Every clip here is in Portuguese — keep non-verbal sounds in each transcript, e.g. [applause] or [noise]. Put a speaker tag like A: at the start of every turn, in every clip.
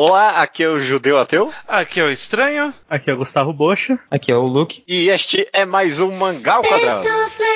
A: Olá, aqui é o Judeu Ateu.
B: Aqui é o Estranho.
C: Aqui é o Gustavo Bocha.
D: Aqui é o Luke.
A: E este é mais um Mangá ao Quadrado.
E: ベ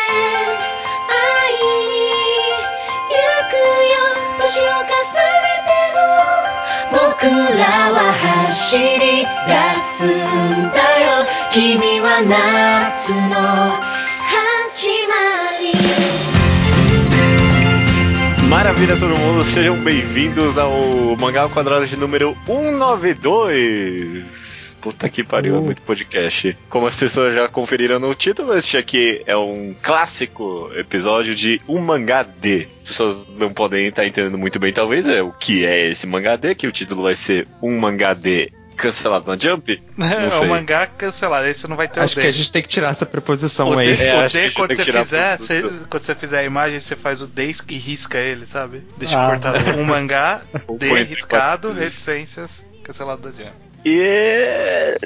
A: Maravilha, todo mundo, sejam bem-vindos ao Mangá ao Quadrado de número 192. Puta que pariu, é
D: Uh.
A: muito podcast. Como as pessoas já conferiram no título, este aqui é um clássico episódio de um mangá D. As pessoas não podem estar entendendo muito bem, talvez, é o que é esse mangá D, que o título vai ser um mangá D cancelado na Jump. [laughs]
B: É
A: sei.
B: o mangá cancelado, aí você não vai ter
D: Acho
B: o D.
D: que a gente tem que tirar essa preposição
B: o
D: aí.
B: D,
A: É,
B: o D quando você fizer, você- quando você fizer a imagem, você faz o D e risca ele, sabe? Deixa
C: Ah.
B: cortado um mangá, [laughs] D riscado, reticências, cancelado da Jump.
A: E é,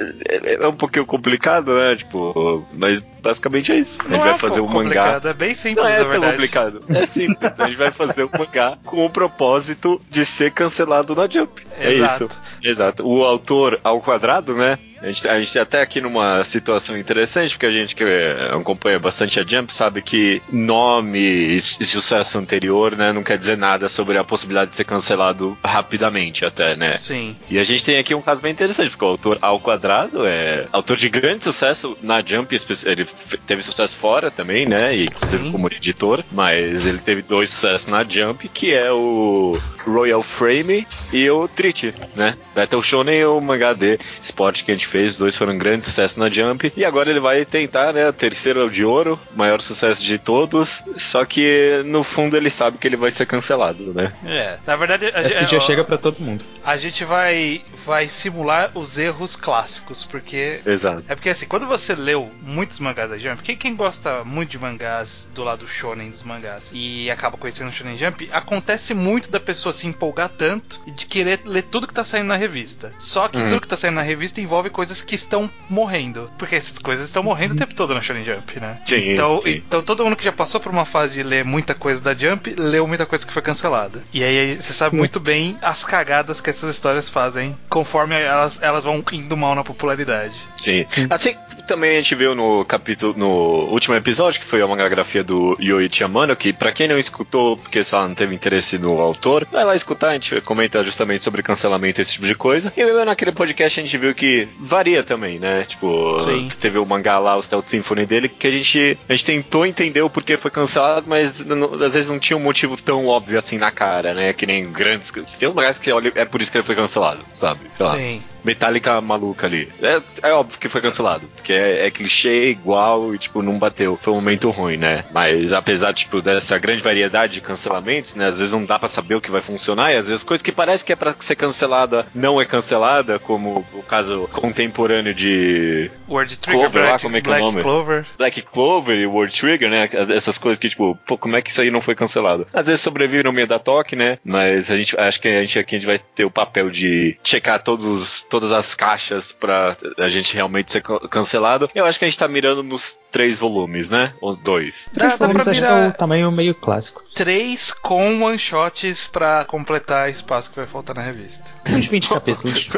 A: é um pouquinho complicado, né? Tipo, mas basicamente é isso. A gente
B: Não
A: vai
B: é
A: fazer um mangá.
B: é bem simples,
A: Não é tão
B: verdade.
A: complicado. É simples. A gente vai fazer um mangá com o propósito de ser cancelado na Jump. É
B: Exato.
A: isso. Exato. O autor ao quadrado, né? A gente, a gente tá até aqui numa situação interessante, porque a gente que é, acompanha bastante a Jump sabe que nome e, sucesso anterior, né, não quer dizer nada sobre a possibilidade de ser cancelado rapidamente até, né?
B: Sim.
A: E a gente tem aqui um caso bem interessante, porque o autor ao quadrado é autor de grande sucesso na Jump, ele teve sucesso fora também, né? E inclusive
B: Sim.
A: como editor, mas ele teve dois sucessos na Jump, que é o Royal Frame e o Treat, né? Battle Shonen e o Mangá D Sport que a gente fez, os dois foram grandes sucessos na Jump, e agora ele vai tentar, né? O terceiro é o de ouro, maior sucesso de todos, só que no fundo ele sabe que ele vai ser cancelado, né?
B: É, na verdade, a,
D: Esse
B: gente-
D: dia
B: ó,
D: chega pra todo mundo.
B: a gente vai, vai simular os erros clássicos, porque
A: Exato.
B: É porque assim, quando você leu muitos mangás da Jump, quem, quem gosta muito de mangás do lado shonen dos mangás e acaba conhecendo o Shonen Jump, acontece muito da pessoa se empolgar tanto e de querer ler tudo que tá saindo na revista. Só que
A: Uhum.
B: tudo que tá saindo na revista envolve coisas que estão morrendo. Porque essas coisas estão morrendo o tempo todo na Shonen Jump, né?
A: Sim,
B: então,
A: sim.
B: então todo mundo que já passou por uma fase de ler muita coisa da Jump, leu muita coisa que foi cancelada. E aí você sabe muito bem as cagadas que essas histórias fazem conforme elas, elas vão indo mal na popularidade.
A: Sim. Assim também a gente viu no capítulo, no último episódio, que foi a mangagrafia do Yoichi Amano, que pra quem não escutou, porque sei lá, não teve interesse no autor, vai lá escutar, a gente comenta justamente sobre cancelamento e esse tipo de coisa. E mesmo naquele podcast a gente viu que varia também, né? Tipo,
B: Sim.
A: teve o mangá lá, o Stealth Symphony dele, que a gente, a gente tentou entender o porquê foi cancelado, mas às vezes não tinha um motivo tão óbvio assim na cara, né? Que nem grandes. Tem uns mangás que é por isso que ele foi cancelado, sabe? Sei lá.
B: Sim.
A: Metallica maluca ali. É, é óbvio que foi cancelado. Porque é, é clichê, igual e, tipo, não bateu. Foi um momento ruim, né? Mas apesar, tipo, dessa grande variedade de cancelamentos, né? Às vezes não dá pra saber o que vai funcionar. E às vezes coisa que parece que é pra ser cancelada não é cancelada, como o caso contemporâneo de
B: Word Trigger,
A: Clover lá,
B: Black,
A: como é que é o
B: Black
A: nome?
B: Clover.
A: Black Clover e World Trigger, né? Essas coisas que, tipo, pô, como é que isso aí não foi cancelado? Às vezes sobrevive no meio da toque, né? Mas a gente acho que a gente aqui a gente vai ter o papel de checar todos os, todas as caixas pra a gente realmente ser can- cancelado. Eu acho que a gente tá mirando nos três volumes, né? Ou dois.
B: Dá,
D: Três
B: dá
D: volumes acho que é o tamanho meio clássico.
B: três com one-shots pra completar espaço que vai faltar na revista.
D: Uns [laughs] 20 capítulos.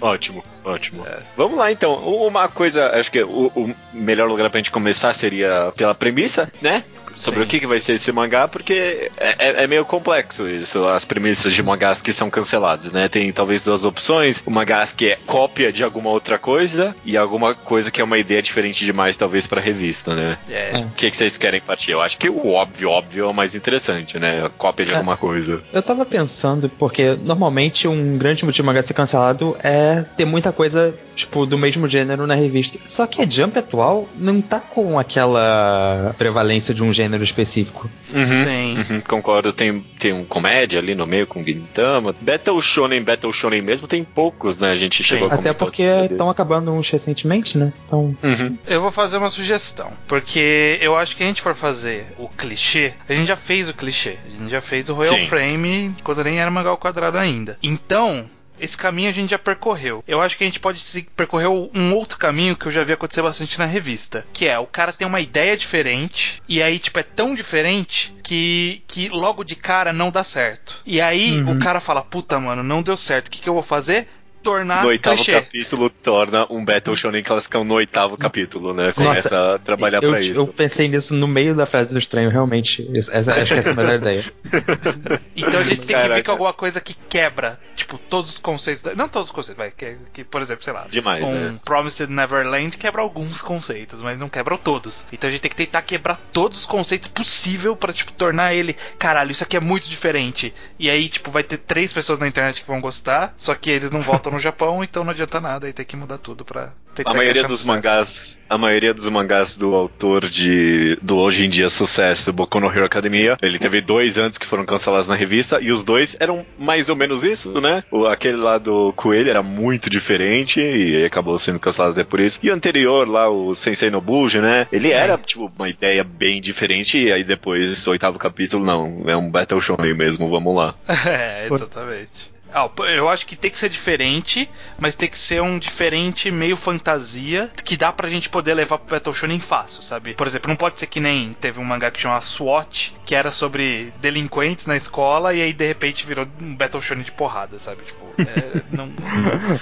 A: ótimo, ótimo.
B: É.
A: Vamos lá então. Uma coisa, acho que o, o melhor lugar pra gente começar seria pela premissa, né? Sobre
B: Sim.
A: o que, que vai ser esse mangá, porque é, é- é meio complexo isso, as premissas de mangás que são cancelados, né? Tem talvez duas opções: o mangás que é cópia de alguma outra coisa e alguma coisa que é uma ideia diferente demais, talvez, pra revista, né?
B: É.
D: É.
A: O que, que vocês querem partir? Eu acho que o óbvio, óbvio é o mais interessante, né? A cópia de
D: É.
A: alguma coisa.
D: Eu tava pensando, porque normalmente um grande motivo de mangá ser cancelado é ter muita coisa, tipo, do mesmo gênero na revista. Só que a Jump atual não tá com aquela prevalência de um gênero específico.
B: Sim.
A: Uhum, concordo, tem, tem um comédia ali no meio com Gintama. Battle Shonen, Battle Shonen mesmo, tem poucos, né? A gente chegou a
D: Até porque estão acabando uns recentemente, né? Então.
A: Uhum.
B: Eu vou fazer uma sugestão, porque eu acho que a gente for fazer o clichê, a gente já fez o clichê, a gente já fez o Royal
A: Sim.
B: Frame quando nem era mangá ao quadrado ainda. Então, esse caminho a gente já percorreu. Eu acho que a gente pode percorrer um outro caminho que eu já vi acontecer bastante na revista, que é o cara tem uma ideia diferente e aí tipo é tão diferente que que logo de cara não dá certo. E aí
C: Uhum.
B: o cara fala: "Puta, mano, não deu certo. O que que eu vou fazer?" Tornar
A: no oitavo
B: clichê.
A: capítulo torna um Battle Shonen classicão no oitavo capítulo, né? Começa a trabalhar
D: eu,
A: pra isso.
D: eu pensei nisso no meio da frase do estranho, realmente. Essa, acho que essa é a melhor ideia. [laughs]
B: Então a gente tem que
A: Caraca.
B: ver com alguma coisa que quebra, tipo, todos os conceitos. da- Não todos os conceitos, vai. Que, que, por exemplo, sei lá.
A: Demais,
B: um
A: né?
B: Promised Neverland quebra alguns conceitos, mas não quebra todos. Então a gente tem que tentar quebrar todos os conceitos possível pra, tipo, tornar ele. Caralho, isso aqui é muito diferente. E aí, tipo, vai ter três pessoas na internet que vão gostar, só que eles não voltam no Japão, então não adianta nada. Aí tem que mudar tudo pra tentar
A: A maioria
B: no
A: dos
B: sucesso.
A: mangás, a maioria dos mangás do autor de do hoje em dia sucesso, Boku no Hero Academia, ele teve dois antes que foram cancelados na revista e os dois eram mais ou menos isso, né? O, aquele lá do Coelho era muito diferente e acabou sendo cancelado até por isso. E o anterior lá, o Sensei Nobuji, né? Ele
B: Sim.
A: era tipo uma ideia bem diferente e aí depois esse oitavo capítulo não, é um Battle Shonen mesmo, vamos lá. [laughs]
B: É, exatamente. Ah, eu acho que tem que ser diferente, mas tem que ser um diferente meio fantasia que dá pra gente poder levar pro Battle Shonen fácil, sabe? Por exemplo, não pode ser que nem teve um mangá que chama SWAT, que era sobre delinquentes na escola e aí de repente virou um Battle Shonen de porrada, sabe? Tipo, é, não,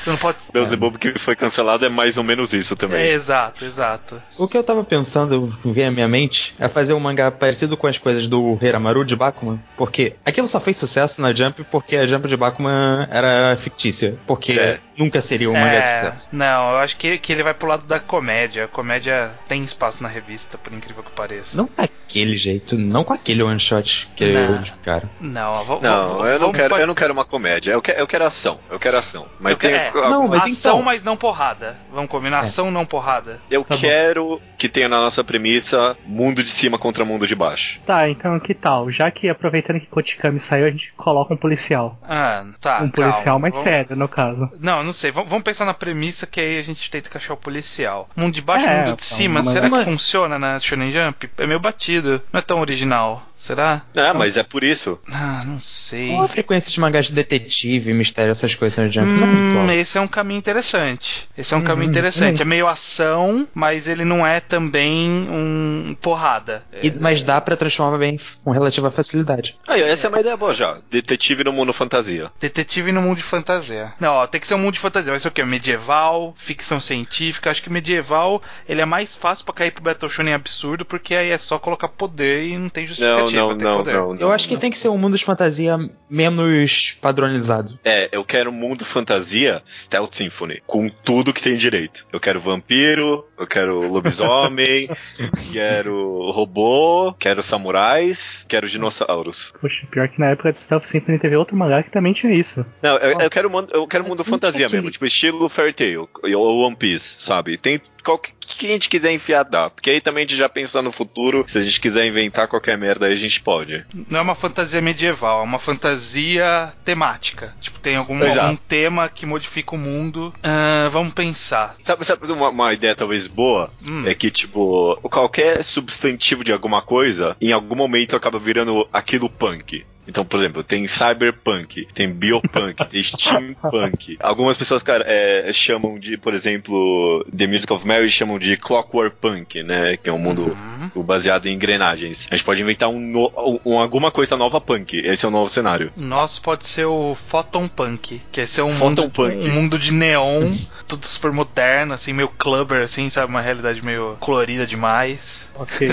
B: não pode
A: Beelzebub que foi cancelado é mais ou menos isso também.
B: É, exato, exato.
D: O que eu tava pensando, veio à minha mente, é fazer um mangá parecido com as coisas do Hiramaru de Bakuman. Porque aquilo só fez sucesso na Jump porque a Jump de Bakuman era fictícia. Porque
A: É.
D: nunca seria um mangá de
B: É,
D: sucesso.
B: Não, eu acho que, que ele vai pro lado da comédia. A comédia tem espaço na revista, por incrível que pareça.
D: Não daquele jeito, não com aquele one shot que
B: Não.
D: eu cara.
B: Não, vamos.
A: Não, eu não, quero, eu não quero uma comédia. Eu quero, eu quero ação. Eu quero ação. Mas
B: Eu
A: tem.
B: quero- é.
D: Não, mas
B: ação,
D: então-
B: mas não porrada. Vamos combinar?
D: É.
B: Ação, não porrada.
A: Eu
C: Tá bom.
A: quero que tenha na nossa premissa mundo de cima contra mundo de baixo.
C: Tá, então que tal? Já que aproveitando que Kotikami saiu, a gente coloca um policial.
B: Ah, tá.
C: um policial
B: calma.
C: mais
B: Vamos-
C: sério, no caso.
B: Não, não sei. Vamos, vamos pensar na premissa que aí a gente tenta encaixar o policial. Mundo de baixo
C: É,
B: e mundo de
C: então,
B: cima.
C: mas-
B: Será que
D: mas-
B: funciona na Shonen Jump? É meio batido. Não é tão original. Será?
A: Ah, mas é por isso.
B: Ah, não sei.
D: Qual a frequência de mangás de detetive, mistério, essas coisas na Jump? não é muito
B: Hum,
D: alta.
B: esse é um caminho interessante. Esse é um
C: Uhum,
B: caminho interessante.
C: uhum.
B: É meio ação, mas ele não é também um porrada.
D: E- mas dá pra transformar bem com relativa facilidade.
A: Aí, essa é uma ideia boa já. Detetive no mundo fantasia.
B: Detetive no mundo de fantasia. Não, ó, tem que ser um mundo de fantasia. Vai ser o quê? Medieval, ficção científica. Acho que medieval ele é mais fácil pra cair pro Battle Shonen absurdo, porque aí é só colocar poder e não tem
A: Não,
B: justificativa.
A: não, não,
B: poder.
A: não, não.
D: Eu acho que tem que ser um mundo de fantasia menos padronizado.
A: É, eu quero mundo fantasia Stealth Symphony, com tudo que tem direito. Eu quero vampiro, eu quero lobisomem, [laughs] quero robô, quero samurais, quero dinossauros.
C: Poxa, pior que na época de Stealth Symphony teve outro mangá que também tinha isso.
A: Não, eu, eu quero mundo, eu quero mundo fantasia mesmo, tipo estilo Fairy Tail ou One Piece, sabe? Tem qualquer que a gente quiser enfiar dá, porque aí também a gente já pensa no futuro, se a gente quiser inventar qualquer merda aí a gente pode.
B: Não é uma fantasia medieval, é uma fantasia temática. Tipo, tem algum, algum tema que modifica o mundo. Ah, vamos pensar.
A: Sabe, sabe uma, uma ideia talvez boa?
B: Hum.
A: É que, tipo, qualquer substantivo de alguma coisa, em algum momento acaba virando aquilo punk. Então, por exemplo, tem cyberpunk, tem biopunk, [laughs] tem steampunk. Algumas pessoas, cara, é, chamam de, por exemplo, The Music of Mary chamam de clockwork punk, né? Que é um mundo
B: Uhum.
A: baseado em engrenagens. A gente pode inventar um, no- um- alguma coisa nova punk. Esse é o novo cenário.
B: Nosso pode ser o Photon Punk, que é ser um mundo,
A: Punk.
B: um mundo de neon, [laughs] tudo super moderno, assim, meio clubber, assim, sabe? Uma realidade meio colorida demais.
C: Ok.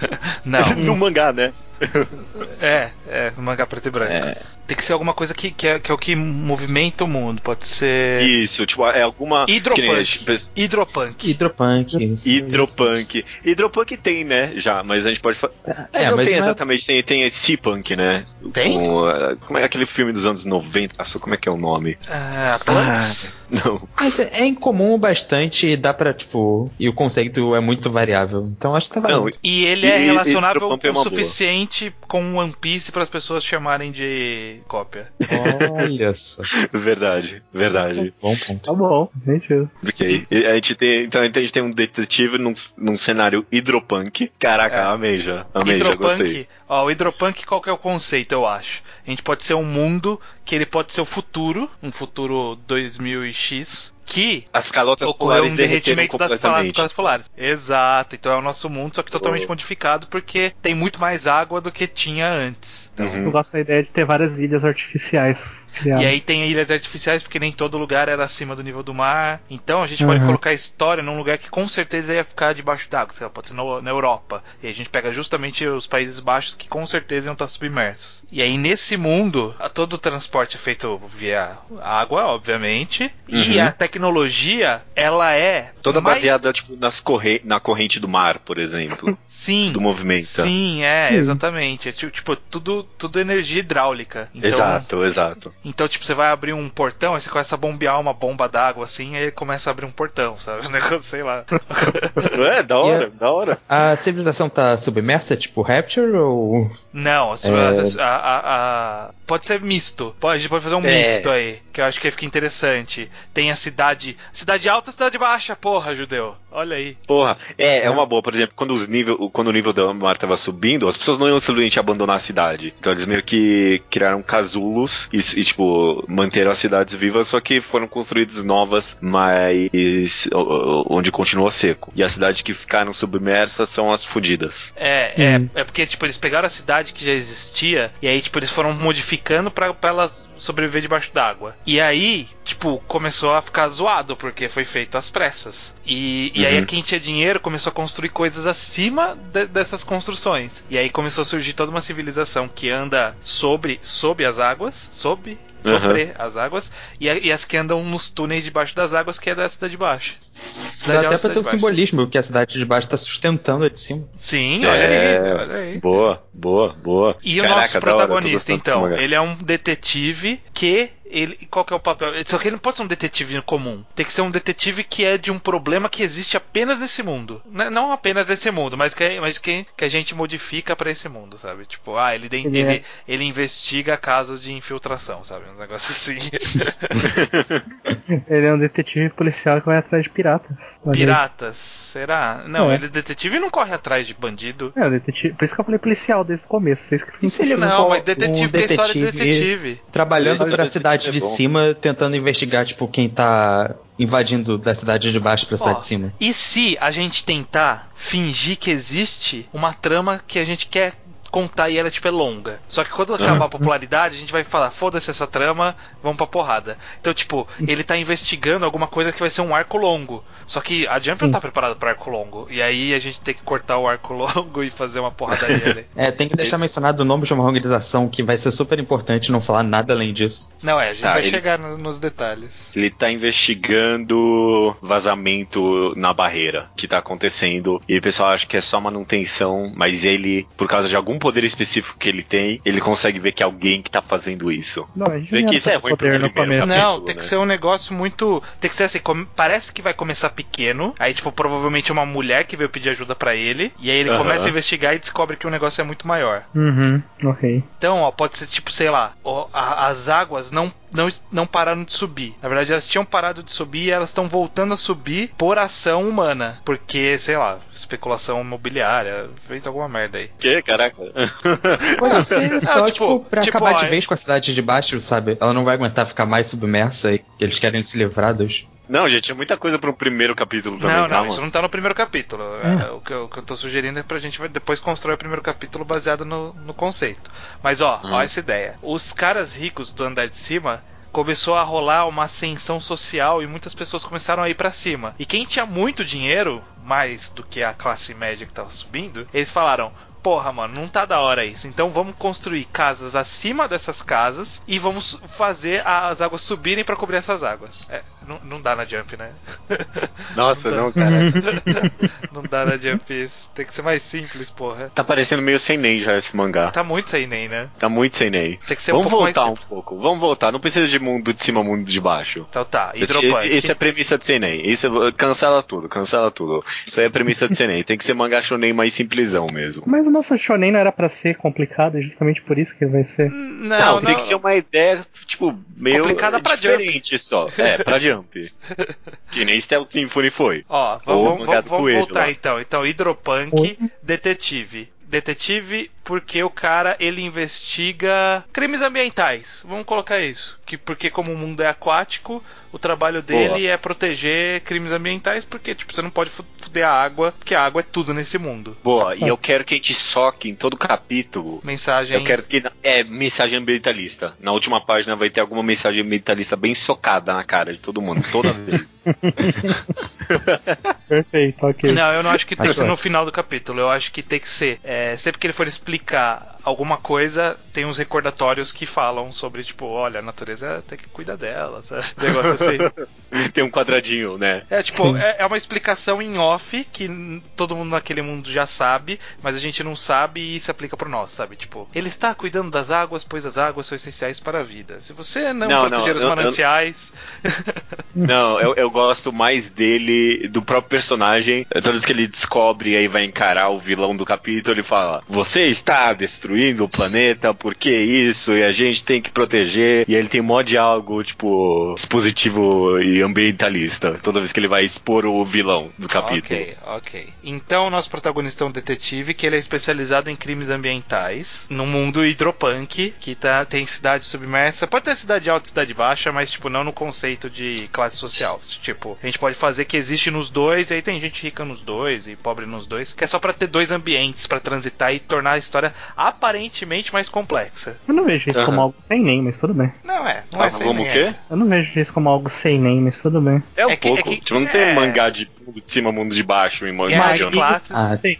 C: [laughs]
B: Não,
A: no mangá, né? [laughs]
B: é, é, no mangá preto e branco. Tem que ser alguma coisa que, que, é, que é o que movimenta o mundo. Pode ser
A: Isso, tipo, é alguma. que nem a
B: Hidropunk.
A: gente-
B: Hidropunk.
D: Hidropunk. isso,
A: Hidropunk. Hidropunk tem, né? Já, mas a gente pode falar.
D: É,
A: não
D: mas
A: tem
D: não é-
A: exatamente, tem, tem esse punk, né?
B: Tem?
A: Com, uh, como é aquele filme dos anos 90? Nossa, como é que é o nome?
B: Ah, Atlantis? [laughs]
A: Não.
D: Mas é é incomum bastante e dá pra, tipo. E o conceito é muito variável. Então acho que tá
A: Não,
D: valendo.
B: E ele
A: E-
B: é
A: e-
B: relacionável
A: Hidropunk é
B: o
A: uma
B: suficiente com One Piece para as pessoas chamarem de cópia.
D: Olha [laughs] só.
A: Verdade, verdade.
D: Bom ponto.
C: Tá bom, gente.
A: Ok. E a gente tem, então a gente tem um detetive num, num cenário hidropunk. Caraca,
B: É.
A: amei já. Amei, já gostei.
B: Hidropunk, ó, o hidropunk qual que é o conceito, eu acho? A gente pode ser um mundo que ele pode ser o futuro, um futuro 2000x, que
A: As calotas
B: ocorreu
A: polares
B: um derretimento das calotas polares. Exato, então é o nosso mundo, só que totalmente
A: Oh.
B: modificado porque tem muito mais água do que tinha antes. Então,
A: Uhum.
C: Eu gosto da ideia de ter várias ilhas artificiais criadas.
B: E aí tem ilhas artificiais porque nem todo lugar era acima do nível do mar. Então a gente pode
C: Uhum.
B: colocar a história num lugar que com certeza ia ficar debaixo d'água. Sei lá, pode ser na, na Europa. E a gente pega justamente os Países Baixos que com certeza iam estar submersos. E aí nesse mundo, todo o transporte é feito via água, obviamente. E
A: Uhum.
B: A tecnologia, ela é
A: Toda
B: mais-
A: baseada tipo, nas corre... na corrente do mar, por exemplo. [laughs]
B: Sim.
A: do movimento.
B: Sim, é,
C: Sim.
B: exatamente. É ti- tipo, tudo, tudo energia hidráulica. Então,
A: Exato, exato.
B: Então, tipo, você vai abrir um portão, aí você começa a bombear uma bomba d'água assim, aí começa a abrir um portão, sabe? [laughs] Um negócio, sei lá. [laughs]
A: É, da hora, da hora.
D: A civilização tá submersa, tipo Rapture, ou.
B: Não, a,
D: É.
B: a- a- a- pode ser misto. Pode, a gente pode fazer um
A: É.
B: misto aí, que eu acho que fica interessante. Tem a cidade. Cidade alta e cidade baixa, porra, judeu. Olha aí.
A: Porra, é, é uma boa. Por exemplo, quando, os nível, quando o nível do mar tava subindo, as pessoas não iam simplesmente abandonar a cidade. Então eles meio que criaram casulos e, e, tipo, manteram as cidades vivas, só que foram construídas novas, mas onde continua seco. E as cidades que ficaram submersas são as fudidas.
B: É, é,
C: Hum.
B: é porque, tipo, eles pegaram a cidade que já existia e aí, tipo, eles foram modificando pra, pra ela sobreviver debaixo d'água. E aí, tipo, começou a ficar zoado porque foi feito às pressas. E, e aí,
A: Uhum.
B: quem tinha dinheiro começou a construir coisas acima de- dessas construções. E aí começou a surgir toda uma civilização que anda sobre, sob as águas, sob, sobre as águas, e, e as que andam nos túneis debaixo das águas, que é da cidade de baixo.
D: Dá
B: Cidade
D: até
B: alta,
D: pra ter um simbolismo, porque a cidade de baixo tá sustentando a de cima.
B: Sim, olha
A: É.
B: aí, olha aí.
A: Boa, boa, boa.
B: E o
A: Caraca,
B: nosso
A: hora, eu tô
B: protagonista,
A: desse
B: então, ele é um detetive que. Ele, qual que é o papel? Só que ele não pode ser um detetive comum. Tem que ser um detetive que é de um problema que existe apenas nesse mundo. N- Não apenas nesse mundo, mas que, mas que, que a gente modifica pra esse mundo, sabe? Tipo, ah, ele,
C: Ele
B: ele,
C: é-
B: ele, investiga casos de infiltração, sabe? Um negócio assim. [laughs] [laughs]
C: Ele é um detetive policial que vai atrás de piratas. Olha aí.
B: Piratas, será? Não,
C: É.
B: ele é detetive e não corre atrás de bandido.
C: É, o detetive. Por isso que eu falei policial desde o começo. Vocês que
D: se ele
B: Não, mas detetive
D: um
B: tem história de
D: detetive
B: detetive.
D: trabalhando
A: Esse
D: pra
A: detetive
D: cidade
A: é
D: de cima, tentando investigar, tipo, quem tá invadindo da cidade de baixo pra cidade
B: Ó,
D: de cima?
B: E se a gente tentar fingir que existe uma trama que a gente quer contar e ela tipo é longa. Só que quando acabar a popularidade, a gente vai falar, foda-se essa trama, vamos pra porrada. Então, tipo, ele tá investigando alguma coisa que vai ser um arco longo. Só que a Jump não tá preparada pra arco longo. E aí a gente tem que cortar o arco [laughs] longo e fazer uma porradaria ali.
D: É, tem que deixar mencionado o nome de uma organização que vai ser super importante não falar nada além disso.
B: Não, é, a gente
A: Tá,
B: vai
A: ele-
B: chegar no- nos detalhes.
A: Ele tá investigando vazamento na barreira que tá acontecendo. E o pessoal acha que é só manutenção, mas ele, por causa de algum poder específico que ele tem, ele consegue ver que é alguém que tá fazendo isso.
C: Não, a gente
A: Vê
C: não
A: que isso é ruim pro primeiro
C: começo.
A: capítulo.
B: Não, tem que
A: né?
B: ser um negócio muito. Tem que ser assim, come- parece que vai começar pequeno. Aí, tipo, provavelmente uma mulher que veio pedir ajuda pra ele. E aí ele
A: Aham.
B: começa a investigar e descobre que o negócio é muito maior.
C: Uhum, ok.
B: Então, ó, pode ser tipo, sei lá, ó, a- as águas não, não, não pararam de subir. Na verdade, elas tinham parado de subir e elas estão voltando a subir por ação humana. Porque, sei lá, especulação imobiliária, fez alguma merda aí.
A: Que, caraca. [laughs]
D: Pode ser só,
B: tipo,
D: tipo, pra
B: tipo,
D: acabar
B: ó,
D: de vez com a cidade de baixo, sabe? Ela não vai aguentar ficar mais submersa e eles querem se livrar dos.
A: Não, gente, é muita coisa pro primeiro capítulo também,
B: não, não,
A: calma.
B: isso não tá no primeiro capítulo. É, o, que eu, o que eu tô sugerindo é pra gente depois construir o primeiro capítulo baseado no, no conceito. Mas ó,
A: Hum.
B: ó essa ideia. Os caras ricos do andar de cima começou a rolar uma ascensão social e muitas pessoas começaram a ir pra cima. E quem tinha muito dinheiro, mais do que a classe média que tava subindo, eles falaram: Porra, mano, não tá da hora isso. Então vamos construir casas acima dessas casas e vamos fazer as águas subirem pra cobrir essas águas. É, Não, não dá na Jump, né? [laughs]
A: Nossa,
B: Não
A: não, cara. [laughs]
B: Não dá na Jump isso. Tem que ser mais simples, porra.
A: Tá parecendo meio sem nem já esse mangá.
B: Tá muito sem nem, né?
A: Tá muito sem nem.
B: Tem que ser
A: Vamos
B: um pouco mais
A: voltar um pouco. Vamos voltar. Não precisa de mundo de cima, mundo de baixo.
B: Então tá,
A: Esse,
B: Hidropunk.
A: esse, esse é a premissa de Seinen. Isso é- cancela tudo, cancela tudo. Isso aí é a premissa de Seinen. Tem que ser mangá shonen mais simplesão mesmo.
C: Mas o nosso shonen não era pra ser complicado, é justamente por isso que ele vai ser.
B: Não,
A: Não,
B: não,
A: tem que ser uma ideia, tipo, meio
B: Complicada pra
A: diferente só. É, pra Jump. Que nem Stealth Symphony foi.
B: Ó, vamos, voltar
A: lá.
B: então. Então, Hidropunk, detetive. Detetive porque o cara ele investiga crimes ambientais. Vamos colocar isso. Que porque como o mundo é aquático, o trabalho dele
A: Boa.
B: é proteger crimes ambientais porque tipo você não pode fu- fuder a água, porque a água é tudo nesse mundo.
A: Boa, e eu quero que a gente soque em todo capítulo.
B: Mensagem
A: Eu quero que. É, mensagem ambientalista. Na última página vai ter alguma mensagem ambientalista bem socada na cara de todo mundo, toda [laughs] vez.
C: Perfeito, ok.
B: Não, eu não acho que tem que ser no final do capítulo. Eu acho que tem que ser. é, sempre que ele for explicar aplicar alguma coisa, tem uns recordatórios que falam sobre, tipo, olha, a natureza tem que cuidar dela, sabe? Negócio assim. [laughs]
A: Tem um quadradinho, né?
B: É, tipo, é, é uma explicação em off que todo mundo naquele mundo já sabe, mas a gente não sabe e se aplica pro nosso, sabe? Tipo, ele está cuidando das águas, pois as águas são essenciais para a vida. Se você não,
A: Não,
B: proteger
A: não,
B: os
A: eu- eu-
B: mananciais. [laughs]
A: Não, eu, eu gosto mais dele, do próprio personagem. Toda vez que ele descobre e aí vai encarar o vilão do capítulo, ele fala: Você está destruindo o planeta, por que isso? E a gente tem que proteger. E ele tem mó de algo, tipo, expositivo e ambientalista. Toda vez que ele vai expor o vilão do capítulo.
B: Ok, ok. Então, nosso protagonista é um detetive que ele é especializado em crimes ambientais no mundo hidropunk, que tá, tem cidade submersa. Pode ter cidade alta e cidade baixa, mas, tipo, não no conceito de classe social. Tipo, a gente pode fazer que existe nos dois, e aí tem gente rica nos dois e pobre nos dois, que é só pra ter dois ambientes pra transitar e tornar a história aparentemente mais complexa.
C: Eu não vejo isso
A: Aham.
C: como algo sem nem, mas tudo bem.
B: Não é, não
A: Ah,
B: é sem
A: como
B: nem
A: o quê?
B: é.
C: Eu não vejo isso como algo sem nem, mas tudo bem.
A: É um
B: É que-
A: pouco.
B: é que-
A: tipo, não tem
B: é.
A: mangá de mundo de cima, mundo de baixo em mangá de
B: classes.
D: Ah,
C: Tem.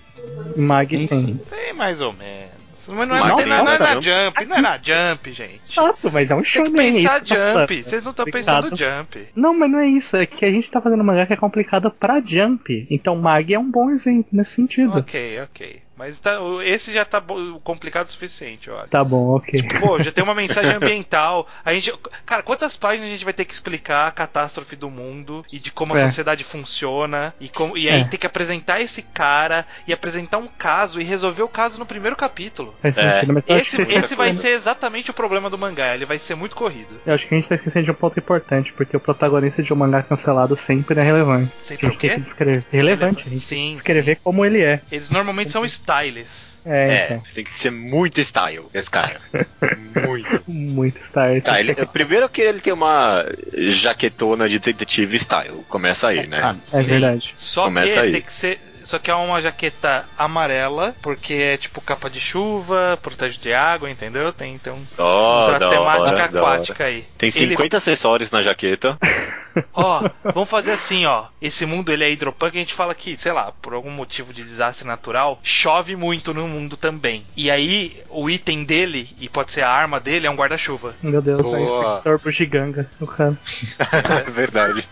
C: Mag
D: Sim,
C: tem.
D: sim.
B: Tem mais ou menos. Mas não é,
A: Mas
B: não, tem- não é
C: nossa,
B: na. Jump, não é na Jump, gente.
C: Exato, mas é um
B: Tem
C: shonen.
B: que
C: é isso
B: pensar
C: falando.
B: Jump. Vocês não estão pensando Jump.
C: Não, mas não é isso. É que a gente tá fazendo mangá que é complicado pra Jump. Então Mag é um bom exemplo nesse sentido.
B: Ok, ok. Mas tá- esse já tá complicado o suficiente, olha.
C: Tá bom, ok.
B: Pô, já tem uma mensagem ambiental. A gente, cara, quantas páginas a gente vai ter que explicar a catástrofe do mundo e de como a
C: É.
B: sociedade funciona e como e aí
C: É.
B: ter que apresentar esse cara e apresentar um caso e resolver o caso no primeiro capítulo.
A: É.
C: sentido, acho,
B: Esse, esse vai ser exatamente o problema do mangá. Ele vai ser muito corrido.
C: eu acho que a gente tá esquecendo de um ponto importante, porque o protagonista de um mangá cancelado sempre é relevante. A
B: Sempre o
C: gente tem que descrever. Relevante, a gente tem
B: Sim,
C: que descrever como ele é.
B: Eles normalmente são styles.
C: É,
A: É,
C: então.
A: tem que ser muito style, esse cara. [laughs] muito.
C: Muito Star.
A: Tá, ele, primeiro que ele tem uma jaquetona de detetive style. Começa aí, né?
D: Ah,
C: É
B: Sim.
C: verdade.
B: Só
A: Começa
B: que
A: aí.
B: tem que ser. Só que é uma jaqueta amarela, porque é tipo capa de chuva, protege de água, entendeu? Tem então,
A: Ó,
B: então a
A: da
B: temática
A: hora,
B: aquática aí.
A: Tem
B: Ele-
A: 50 acessórios na jaqueta. [laughs]
B: Ó, vamos fazer assim, ó. Esse mundo ele é hidropunk, a gente fala que, sei lá, por algum motivo de desastre natural, chove muito no mundo também. E aí, o item dele, e pode ser a arma dele, é um guarda-chuva.
C: Meu Deus, é
A: Boa.
C: Inspector Bugiganga. O cara. [laughs]
A: É verdade.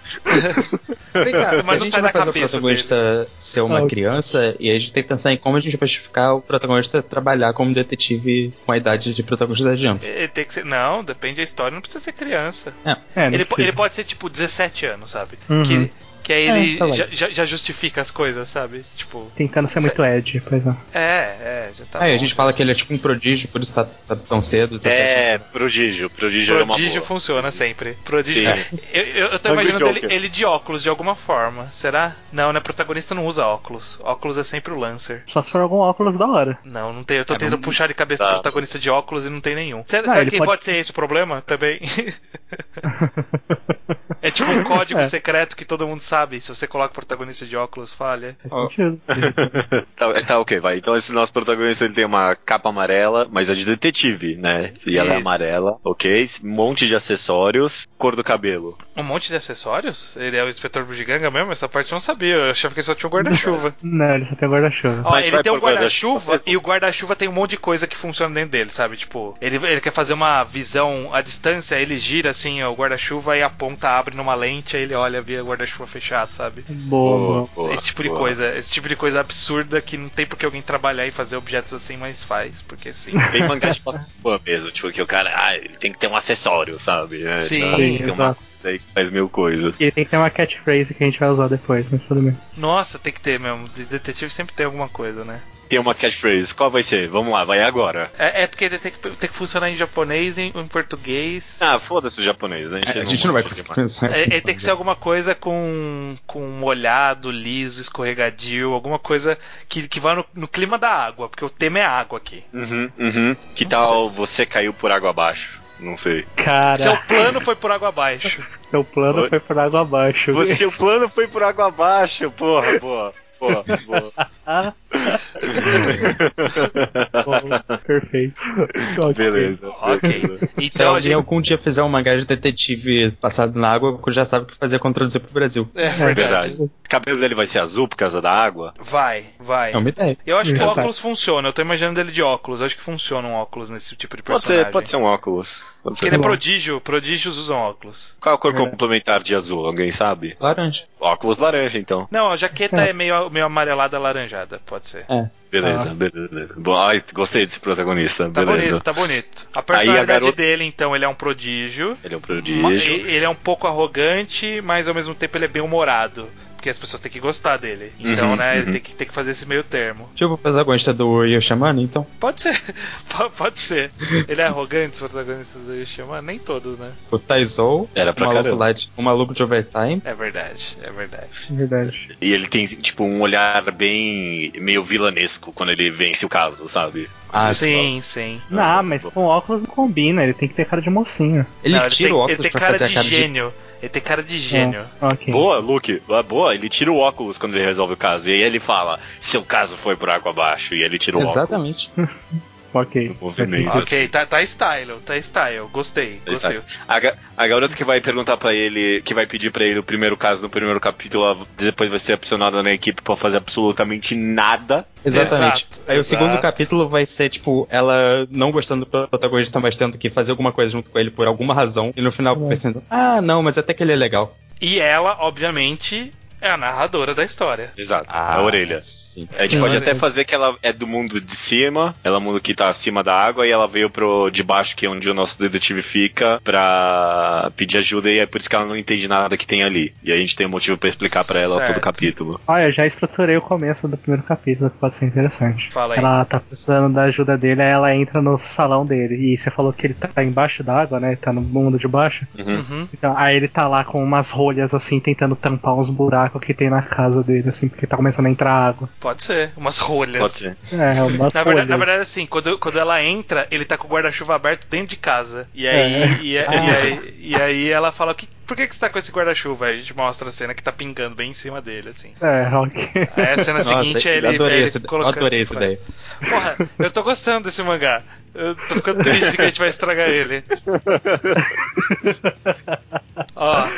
D: Vem cá,
B: Mas
D: a
B: não
D: gente
B: sai
D: vai
B: da
D: fazer o protagonista ser uma
C: Ah,
D: criança e a gente tem que pensar em como a gente vai justificar o protagonista trabalhar como detetive com a idade de protagonista da Jump.
B: Ele tem que ser. Não, depende da história, não precisa ser criança.
C: É, não
B: Ele, ele pode ser tipo 17 anos, sabe?
C: Uhum.
B: Que, que aí
D: É,
B: ele
D: tá
B: já, já- já justifica as coisas, sabe? Tipo.
C: Tentando ser muito Ed, pois é.
B: É, é, já tá.
D: Aí a gente fala que ele é tipo um prodígio, por isso tá, tá tão cedo. 17
A: É, prodígio. Prodígio, é
B: Prodígio
A: boa.
B: funciona sempre. Prodígio.
A: Sim.
B: Eu, eu, eu tô
A: Hungry
B: imaginando ele, ele de óculos de alguma forma. Será? Não, né? Protagonista não usa óculos. Óculos é sempre o Lancer.
C: Só se for algum óculos da hora.
B: Não, não tem. Eu tô
D: É,
B: tentando
D: vamos-
B: puxar de cabeça
A: Tá.
B: protagonista de óculos e não tem nenhum. Será,
C: Ah,
B: será que pode...
C: pode-
B: ser esse o problema também? [laughs] é tipo um código
C: É.
B: secreto que todo mundo sabe. Se você coloca protagonista de óculos, falha.
C: Sentido. [laughs]
A: Tá, tá, ok, vai. Então esse nosso protagonista ele tem uma capa amarela, mas é de detetive, né? E ela é
B: Isso.
A: amarela, ok? Um monte de acessórios, cor do cabelo.
B: Um monte de acessórios? Ele é o inspetor bugiganga mesmo? Essa parte eu não sabia. Eu achava que ele só tinha um guarda-chuva. [laughs]
C: Não, ele só tem guarda-chuva.
B: Ó, ele tem um
A: guarda-chuva.
B: guarda-chuva e o guarda-chuva tem um monte de coisa que funciona dentro dele, sabe? Tipo, ele, ele quer fazer uma visão à distância, ele gira assim ó, o guarda-chuva e a ponta abre numa lente, aí ele olha via guarda-chuva fechado, sabe?
C: Boa, boa.
A: Boa,
B: esse tipo de
A: boa.
B: coisa, esse tipo de coisa absurda que não tem por que alguém trabalhar e fazer objetos assim, mas faz, porque sim. [laughs]
A: Tem mangá de boa mesmo, tipo, que o cara, ah, ele tem que ter um acessório, sabe? É,
B: Sim,
A: então, tem uma
C: exato.
A: coisa aí que faz mil coisas.
C: E tem que ter uma catchphrase que a gente vai usar depois, mas tudo bem.
B: Nossa, tem que ter mesmo. De detetive sempre tem alguma coisa, né?
A: Tem uma catchphrase, qual vai ser? Vamos lá, vai agora.
B: É, é porque tem que, tem que funcionar em japonês e em português.
A: Ah, foda-se o japonês, né?
D: É, a gente não vai
A: conseguir
D: pensar.
B: É, é, tem que ser alguma coisa com, com molhado, liso, escorregadio, alguma coisa que, que vá no, no clima da água, porque o tema é água aqui.
A: Uhum, uhum. Que
B: Não
A: tal você caiu por água abaixo? Não sei.
C: Cara,
B: Seu plano foi por água abaixo.
C: seu plano
A: Oi?
C: foi por água abaixo.
A: O plano foi por água abaixo, porra, boa. Boa, boa.
C: Bom, perfeito.
A: Beleza.
B: Ok.
D: Se
B: Então a
D: alguém
B: gente.
D: algum dia fizer um mangá de detetive passado na água, já sabe o que fazer quando traduzir pro Brasil.
B: É
A: Verdade.
B: verdade.
A: O cabelo dele vai ser azul por causa da água?
B: Vai, vai.
D: É uma ideia.
B: Eu acho que o óculos funciona. Eu tô imaginando ele de óculos. Eu acho que funciona um óculos nesse tipo de
A: Pode
B: personagem.
A: ser, pode ser um óculos.
B: Ele é
C: Bom.
B: prodígio. Prodígios usam óculos.
A: Qual é a cor
C: É.
A: complementar de azul? Alguém sabe?
D: Laranja.
A: Óculos laranja, então.
B: Não, a jaqueta
C: É.
B: é meio, meio amarelada alaranjada, pode ser.
D: É.
A: Beleza,
C: Ah.
A: beleza, beleza. Bom, ai, gostei desse protagonista.
B: Tá
A: beleza.
B: bonito, tá bonito. A personalidade
A: garota-
B: dele, então, ele é um prodígio.
A: Ele é um prodígio.
B: Ele é um pouco arrogante, mas ao mesmo tempo ele é bem humorado. Porque as pessoas têm que gostar dele. Então,
A: Uhum,
B: né, ele
A: uhum.
B: tem que, tem que fazer esse meio termo.
D: Tipo o protagonista do Yoshamani, então.
B: Pode ser. [laughs] Po- Pode ser. Ele é arrogante, os protagonistas do Yoshima? Nem todos, né?
D: O Taizou,
A: Era
D: o
A: pra
D: maluco,
A: caramba.
D: lá de, o maluco de Overtime.
B: É verdade, é verdade.
C: Verdade.
A: E ele tem, tipo, um olhar bem meio vilanesco quando ele vence o caso, sabe?
D: Ah,
B: sim, sim.
C: Não, mas com óculos não combina, ele tem que ter cara de mocinho.
D: Ele
B: Não,
D: tira o óculos
B: ele tem
D: pra
B: cara
D: fazer
B: de
D: a cara de.
B: gênio. Ele tem cara de gênio.
C: Ah, ok.
A: Boa, Luke. Ah, Boa, ele tira o óculos quando ele resolve o caso. E aí ele fala, seu caso foi por água abaixo. E ele tira o
D: Exatamente.
C: Ok. [laughs]
A: Movimento.
C: Faz
B: Ok, tá, tá style, tá style. Gostei,
A: Tá
B: gostei.
A: style. A, a garota que vai perguntar pra ele, que vai pedir pra ele o primeiro caso no primeiro capítulo, depois vai ser opcionada na equipe pra fazer absolutamente nada.
D: Exatamente.
B: Exato,
D: Aí o
B: exato.
D: segundo capítulo vai ser, tipo, ela não gostando do protagonista, mas tendo que fazer alguma coisa junto com ele por alguma razão. E no final
C: É.
D: pensando, ah, não, mas até que ele é legal.
B: E ela, obviamente, é a narradora da história.
A: Exato.
D: Ah,
A: a orelha.
D: Sim.
A: A gente
C: Sim,
A: pode
C: a
A: até
C: orelha.
A: fazer que ela é do mundo de cima, ela é o mundo que tá acima da água, e ela veio pro de baixo, que é onde o nosso detetive fica, pra pedir ajuda, e é por isso que ela não entende nada que tem ali. E a gente tem um motivo pra explicar pra ela todo o capítulo.
C: Ah, eu já estruturei o começo do primeiro capítulo, que pode ser interessante.
B: Fala aí.
C: Ela tá precisando da ajuda dele, aí ela entra no salão dele. E você falou que ele tá embaixo d'água, né? Tá no mundo de baixo.
A: Uhum.
B: Uhum.
C: Então, aí ele tá lá com umas rolhas assim, tentando tampar uns buracos que tem na casa dele, assim, porque tá começando a entrar água.
B: Pode ser, umas rolhas.
A: Pode ser.
C: É, umas
B: Na
C: rolhas.
B: verdade, na verdade, assim, quando, quando ela entra, ele tá com o guarda-chuva aberto dentro de casa. E aí,
C: É.
B: e, e aí, e aí ela fala: que, por que, que você tá com esse guarda-chuva? Aí a gente mostra a cena que tá pingando bem em cima dele, assim.
C: É, ok.
B: Aí a cena
D: Nossa,
B: seguinte é ele.
D: adorei,
B: é ele
D: esse,
B: colocando
D: adorei
B: assim,
D: essa ideia.
B: Porra, eu tô gostando desse mangá. Eu tô ficando triste que a gente vai estragar ele. [laughs] Ó,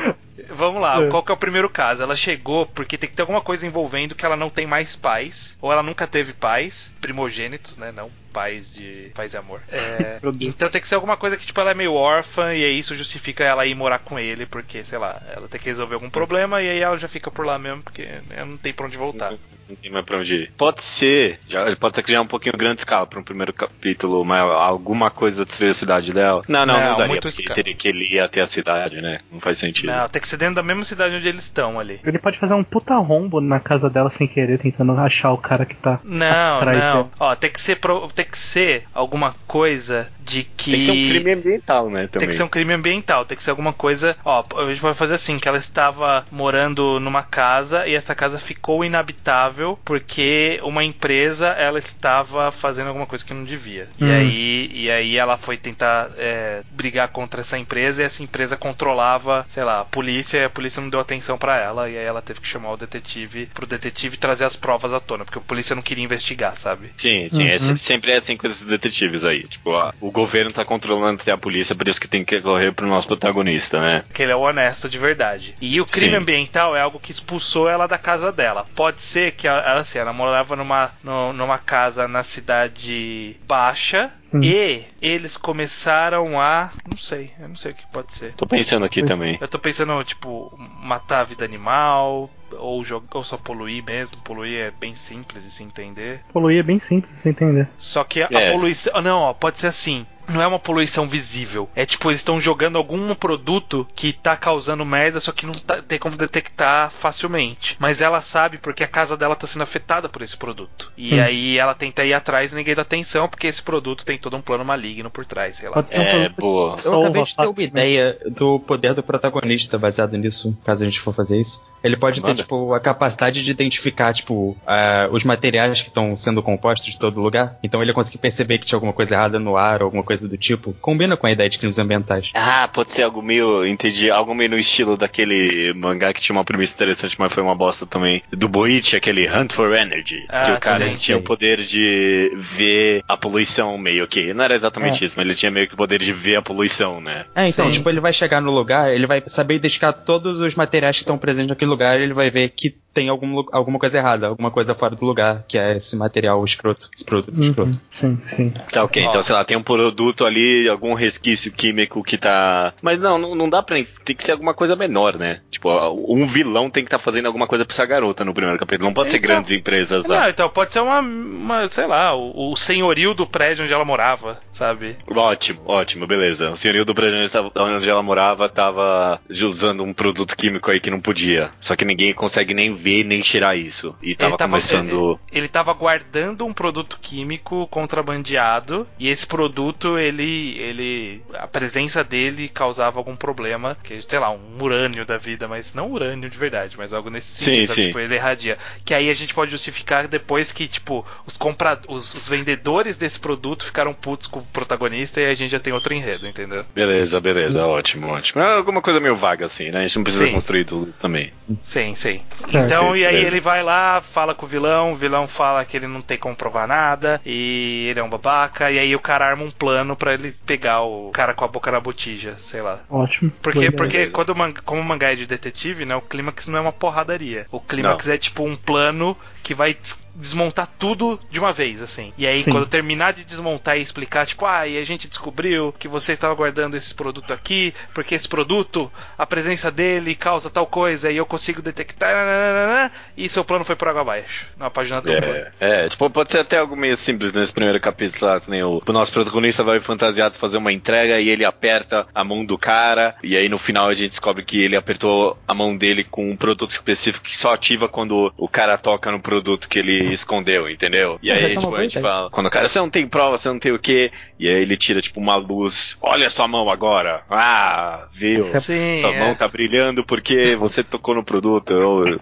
B: vamos lá.
C: É.
B: Qual que é o primeiro caso? Ela chegou porque tem que ter alguma coisa envolvendo que ela não tem mais pais, ou ela nunca teve pais, primogênitos, né? Não pais de pais e amor. É, [laughs] então tem que ser alguma coisa que tipo ela é meio órfã e aí isso justifica ela ir morar com ele porque sei lá, ela tem que resolver algum problema e aí ela já fica por lá mesmo porque não tem pra onde voltar.
A: Não tem mais pra onde ir. Pode ser, já, pode ser que já é um pouquinho grande escala pra um primeiro capítulo, mas alguma coisa destruir a cidade dela. Não, não,
B: Não,
A: não, daria,
B: muito
A: porque teria que ele ir até a cidade, né? Não faz sentido.
B: Não, tem que ser dentro da mesma cidade onde eles estão ali.
C: Ele pode fazer um puta rombo na casa dela sem querer, tentando achar o cara que tá.
B: Não,
C: Atrás
B: não.
C: dele.
B: Ó, tem que ser pro- tem que ser alguma coisa de que
A: Tem que ser um crime ambiental, né? Também.
B: Tem que ser um crime ambiental, tem que ser alguma coisa. Ó, a gente pode fazer assim: que ela estava morando numa casa e essa casa ficou inabitável porque uma empresa ela estava fazendo alguma coisa que não devia. E
C: Hum.
B: aí e aí ela foi tentar é, brigar contra essa empresa e essa empresa controlava, sei lá, a polícia e a polícia não deu atenção pra ela e aí ela teve que chamar o detetive pro detetive trazer as provas à tona, porque a polícia não queria investigar, sabe?
A: Sim, sim, é,
C: Uhum.
A: se- sempre assim com esses detetives aí. Tipo, ó, o governo tá controlando até a polícia, por isso que tem que correr pro nosso protagonista, né?
B: que ele é o honesto de verdade. E o crime
A: Sim.
B: ambiental é algo que expulsou ela da casa dela. Pode ser que ela, ela, assim, ela morava numa, no- numa casa na cidade baixa.
C: Sim.
B: E eles começaram a. Não sei, eu não sei o que pode ser.
A: Tô pensando aqui também.
B: Eu tô pensando, tipo, matar a vida animal, ou, ou só poluir mesmo. Poluir é bem simples de se entender.
C: Poluir é bem simples de você entender.
B: Só que a,
A: É.
B: a poluição. Não, ó, pode ser assim. Não é uma poluição visível. É tipo, eles estão jogando algum produto que tá causando merda, só que não tá- tem como detectar facilmente. Mas ela sabe porque a casa dela tá sendo afetada por esse produto. E
C: Sim.
B: aí ela tenta ir atrás e ninguém dá atenção, porque esse produto tem todo um plano maligno por trás, sei lá.
C: Pode ser um
A: É, boa.
D: Eu acabei de ter uma ideia do poder do protagonista baseado nisso, caso a gente for fazer isso. Ele pode ter,
A: Manda.
D: tipo, a capacidade de identificar, tipo, ah, os materiais que estão sendo compostos de todo lugar. Então ele conseguir perceber que tinha alguma coisa errada no ar ou alguma coisa do tipo. Combina com a ideia de crimes ambientais.
A: Ah, pode ser algo meio, entendi, algo meio no estilo daquele mangá que tinha uma premissa interessante, mas foi uma bosta também. Do Boichi, aquele Hunt for Energy.
B: Ah,
A: que o cara
B: sim,
A: tinha
D: sim.
A: o poder de ver a poluição meio que. Não era exatamente
C: É.
A: isso, mas ele tinha meio que o poder de ver a poluição, né?
D: É, então,
B: Sim.
D: tipo, ele vai chegar no lugar, ele vai saber identificar todos os materiais que estão presentes naquele lugar, ele vai ver que tem algum, alguma coisa errada, alguma coisa fora do lugar, que é esse material escroto, esse produto escroto.
C: Uhum, Sim, sim.
A: Tá, ok. Então, sei lá, tem um produto ali, algum resquício químico que tá. Mas não, não, não dá pra. Tem que ser alguma coisa menor, né? Tipo, um vilão tem que estar fazendo alguma coisa pra essa garota no primeiro capítulo. Não pode ser
B: Então-
A: grandes empresas.
B: Não,
A: ah.
B: então pode ser uma, uma, sei lá, o, o senhorio do prédio onde ela morava, sabe?
A: Ótimo, ótimo, beleza. O senhorio do prédio onde tava- onde ela morava tava usando um produto químico aí que não podia. Só que ninguém consegue nem ver nem tirar isso. E tava, começando.
B: Ele, ele tava guardando um produto químico contrabandeado e esse produto ele ele a presença dele causava algum problema, que sei lá, um urânio da vida, mas não urânio de verdade, mas algo nesse
A: Sim,
B: sentido, sabe?
A: sim.
B: tipo, ele irradia. Que aí a gente pode justificar depois que tipo os compra os, os vendedores desse produto ficaram putos com o protagonista e a gente já tem outro enredo, entendeu?
A: Beleza, beleza, ótimo, ótimo. É alguma coisa meio vaga assim, né? A gente não precisa
B: Sim.
A: construir tudo também.
B: Sim, sim.
C: Certo.
B: Então, e aí
A: Beleza.
B: ele vai lá, fala com o vilão, o vilão fala que ele não tem como provar nada, e ele é um babaca, e aí o cara arma um plano pra ele pegar o cara com a boca na botija, sei lá.
C: Ótimo.
B: Porque, porque quando o manga, como o mangá é de detetive, né, o clímax não é uma porradaria. O clímax é tipo um plano que vai des- desmontar tudo de uma vez, assim. E aí,
C: Sim.
B: quando terminar de desmontar e explicar, tipo, ah, e a gente descobriu que você estava guardando esse produto aqui, porque esse produto, a presença dele causa tal coisa, e eu consigo detectar, nananana, e seu plano foi por água abaixo. Na página do
A: É, é, tipo, pode ser até algo meio simples nesse primeiro capítulo lá, que nem o, o nosso protagonista vai fantasiado fazer uma entrega e ele aperta a mão do cara, e aí no final a gente descobre que ele apertou a mão dele com um produto específico que só ativa quando o cara toca no produto que ele escondeu, entendeu? E
D: Mas
A: aí,
D: essa é
A: tipo, a gente fala, quando o cara, você não tem prova, você não tem o quê, e aí ele tira, tipo, uma luz, olha sua mão agora, ah, viu?
C: É-
B: Sim,
A: Sua
B: é.
A: mão tá brilhando porque você tocou no produto,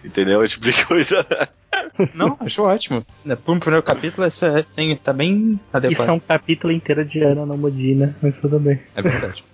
A: entendeu? Esse tipo de coisa. [laughs]
D: Não, acho ótimo. Por um primeiro capítulo, isso é, tem, tá bem adequado.
C: Isso é um capítulo inteiro de Ana no Modina, mas tudo bem.
D: É verdade.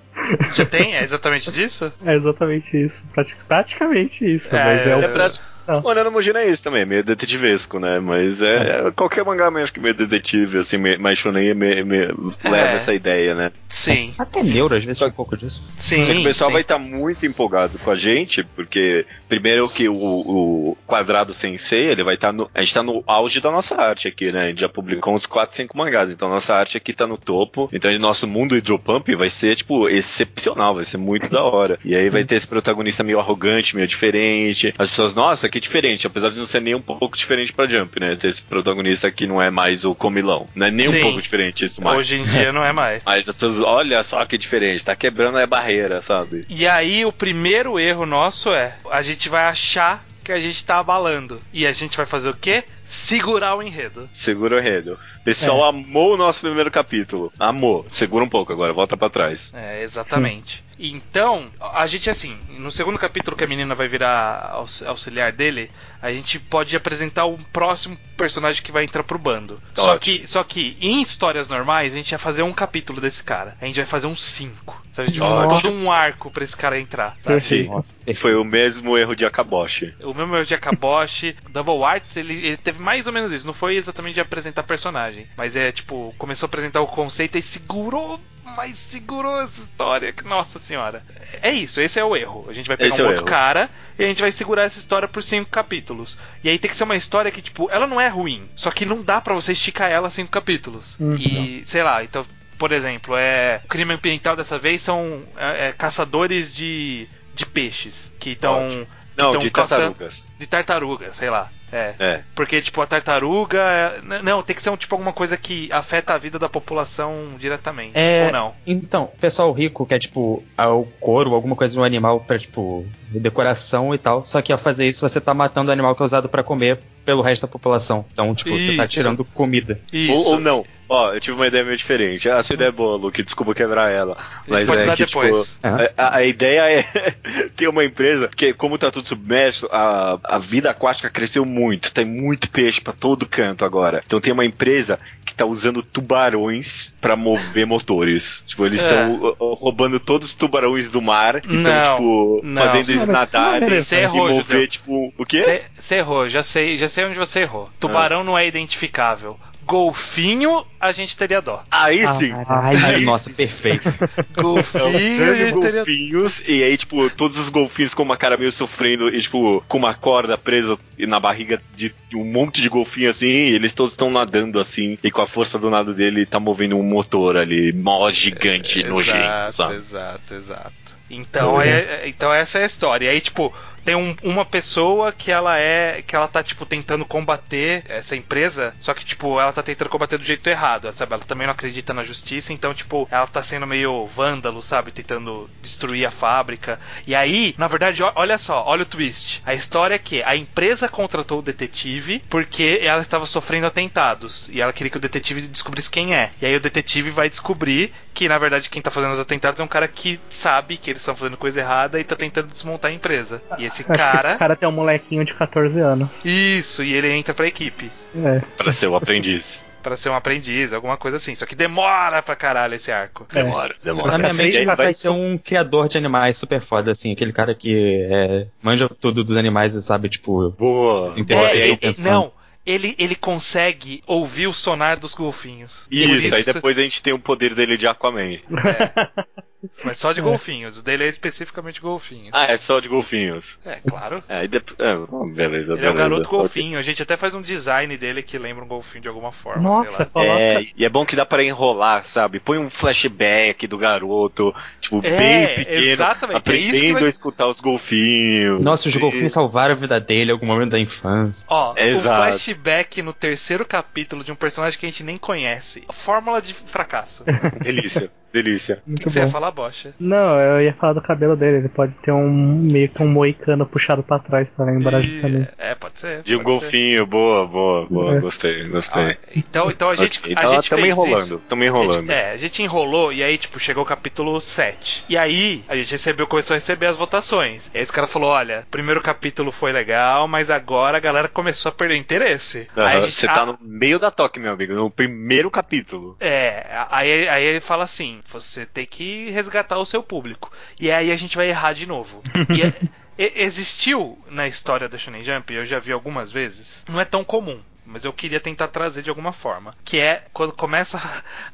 B: Já tem? É exatamente disso? [laughs]
C: É exatamente isso. prati- praticamente isso.
B: É,
C: mas é, o.
A: É prático.
C: Não.
A: O Anano Mugina é isso também, meio detetivesco, né? Mas é, é qualquer mangá acho que meio detetive, assim, meio, mais shonen me, me-
B: É.
A: leva essa ideia, né?
B: Sim.
D: Até neuro, às vezes, tem um pouco disso.
B: Sim.
A: Só que o pessoal
B: sim.
A: vai estar muito empolgado com a gente, porque primeiro que o, o quadrado sensei, ele vai estar no. A gente tá no auge da nossa arte aqui, né? A gente já publicou uns 4, 5 mangás, então nossa arte aqui tá no topo. Então o nosso mundo hidropump vai ser, tipo, excepcional, vai ser muito da hora. E aí vai ter esse protagonista meio arrogante, meio diferente. As pessoas, nossa, que diferente, apesar de não ser nem um pouco diferente pra Jump, né? Ter esse protagonista que não é mais o comilão. Não é nem
B: Sim.
A: um pouco diferente isso mais.
B: Hoje em dia não é mais.
A: Mas as pessoas, olha só que diferente, tá quebrando a barreira, sabe?
B: E aí o primeiro erro nosso é a gente vai achar que a gente tá abalando. E a gente vai fazer o quê? Segurar o enredo.
A: Segura o enredo. O pessoal amou o nosso primeiro capítulo. Amou. Segura um pouco agora, volta pra trás.
B: É, exatamente. Então, a gente assim, no segundo capítulo que a menina vai virar aux- auxiliar dele, a gente pode apresentar o próximo personagem que vai entrar pro bando. Só
A: Ótimo.
B: que, só que em histórias normais a gente ia fazer um capítulo desse cara. A gente vai fazer uns cinco. Sabe? A gente vai todo um arco pra esse cara entrar. sabe?
C: Perfeito.
A: Foi o mesmo erro de Akaboshi.
B: O mesmo erro de Akaboshi, Double Arts, ele, ele teve mais ou menos isso. Não foi exatamente de apresentar personagem, mas é tipo, começou a apresentar o conceito e segurou, mas segurou essa história. que Nossa senhora. É isso, esse é o erro. A gente vai pegar
A: Esse
B: um
A: é
B: outro
A: erro.
B: cara e a gente vai segurar essa história por cinco capítulos. E aí tem que ser uma história que, tipo, ela não é ruim, só que não dá pra você esticar ela cinco capítulos.
C: Uhum.
B: E, sei lá, então por exemplo, é o crime ambiental dessa vez são é, é, caçadores de, de peixes que estão.
A: Não,
B: Então,
A: de
B: caça-
A: tartarugas.
B: de tartaruga, sei lá. É.
A: É.
B: Porque, tipo, a tartaruga. é- Não, tem que ser um, tipo alguma coisa que afeta a vida da população diretamente.
D: É.
B: Ou não?
D: Então, pessoal rico quer, tipo, o couro, alguma coisa de um animal pra, tipo, decoração e tal. Só que ao fazer isso, você tá matando o animal que é usado pra comer pelo resto da população. Então, tipo, você tá
B: Isso.
D: tirando comida.
B: Isso.
A: Ou, ou não. Ó, eu tive uma ideia meio diferente. A sua ideia é boa, Luke. Desculpa quebrar ela. Mas é que,
B: depois.
A: tipo, a, a ideia é [laughs] ter uma empresa, porque como tá tudo submerso, a, a vida aquática cresceu muito. Tem muito peixe pra todo canto agora. Então tem uma empresa que tá usando tubarões pra mover [laughs] motores. Tipo, eles
B: É.
A: estão roubando todos os tubarões do mar e estão, tipo,
B: não.
A: fazendo eles nadarem
B: Você
A: e mover, tipo, o quê?
B: Você você errou, já sei, já sei onde você errou. Tubarão não é identificável. Golfinho, a gente teria dó.
A: Aí
C: Ah,
A: sim.
D: Ai,
A: Aí
D: nossa, perfeito. [laughs]
B: Golfinho, a
A: Usando
B: gente teria
A: golfinhos, e aí, tipo, todos os golfinhos com uma cara meio sofrendo, e, tipo, com uma corda presa na barriga de um monte de golfinho assim, e eles todos estão nadando assim, e com a força do nado dele tá movendo um motor ali, mó gigante, nojento, sabe?
B: Exato, exato. Então, é, é- então essa é a história. E aí, tipo, tem um- uma pessoa que ela é. que ela tá, tipo, tentando combater essa empresa, só que, tipo, ela tá tentando combater do jeito errado, sabe? Ela também não acredita na justiça, então, tipo, ela tá sendo meio vândalo, sabe? Tentando destruir a fábrica. E aí, na verdade, olha só, olha o twist. A história é que a empresa contratou o detetive porque ela estava sofrendo atentados. E ela queria que o detetive descobrisse quem é. E aí o detetive vai descobrir que, na verdade, quem tá fazendo os atentados é um cara que sabe que eles estão fazendo coisa errada e tá tentando desmontar a empresa. E esse
C: Acho que
B: cara.
C: esse cara tem um molequinho de 14 anos.
B: Isso, e ele entra pra equipe.
C: É.
A: Pra ser o aprendiz.
B: Pra ser um aprendiz, alguma coisa assim. Só que demora pra caralho esse arco.
C: É.
A: Demora, demora.
D: Na minha mente
C: Vai-
D: ele vai ser um criador de animais super foda, assim, aquele cara que é, manja tudo dos animais e sabe, tipo,
A: Boa. Boa,
B: É,
D: pensando.
B: não, ele, ele consegue ouvir o sonar dos golfinhos.
A: Isso, aí depois a gente tem o poder dele de Aquaman. [laughs]
B: Mas só de
C: É.
B: golfinhos. O dele é especificamente golfinhos.
A: Ah, é só de golfinhos.
B: É, claro.
A: É. É, bom, beleza,
B: Ele é o
A: beleza.
B: garoto golfinho. A gente até faz um design dele que lembra um golfinho de alguma forma.
C: Nossa,
B: sei lá.
C: coloca.
A: É, e é bom que dá pra enrolar, sabe? Põe um flashback do garoto, tipo,
B: É,
A: bem pequeno,
B: exatamente, é isso que
A: aprendendo
B: vai-
A: a escutar os golfinhos.
D: nossa, os
A: E-
D: golfinhos salvaram a vida dele em algum momento da infância.
B: Ó, o
A: Exato.
B: flashback no terceiro capítulo de um personagem que a gente nem conhece. Fórmula de fracasso. [laughs]
A: Delícia, delícia.
C: Muito
B: Você ia
C: bom.
B: falar bocha.
C: Não, eu ia falar do cabelo dele. Ele pode ter um meio que um moicano puxado pra trás pra lembrar
B: E-
C: justamente.
B: É, pode ser.
A: De um
B: pode ser.
A: golfinho, boa, boa, boa,
C: É.
A: gostei,
B: Ah,
A: gostei.
B: então, então a gente,
A: Ok,
B: a
A: então
B: gente
A: tamo enrolando,
B: isso.
A: tamo enrolando.
B: É, a gente enrolou e aí, tipo, chegou o capítulo 7. E aí, a gente recebeu, começou a receber as votações. E aí esse cara falou: olha, o primeiro capítulo foi legal, mas agora a galera começou a perder interesse. Aí a
A: Aham,
B: gente-
A: Você
B: a-
A: tá no meio da toque, meu amigo, no primeiro capítulo.
B: É, aí, aí ele fala assim: você tem que resgatar o seu público. E aí a gente vai errar de novo. [laughs] E é- existiu na história da Shonen Jump, eu já vi algumas vezes, não é tão comum. Mas eu queria tentar trazer de alguma forma. Que é quando começa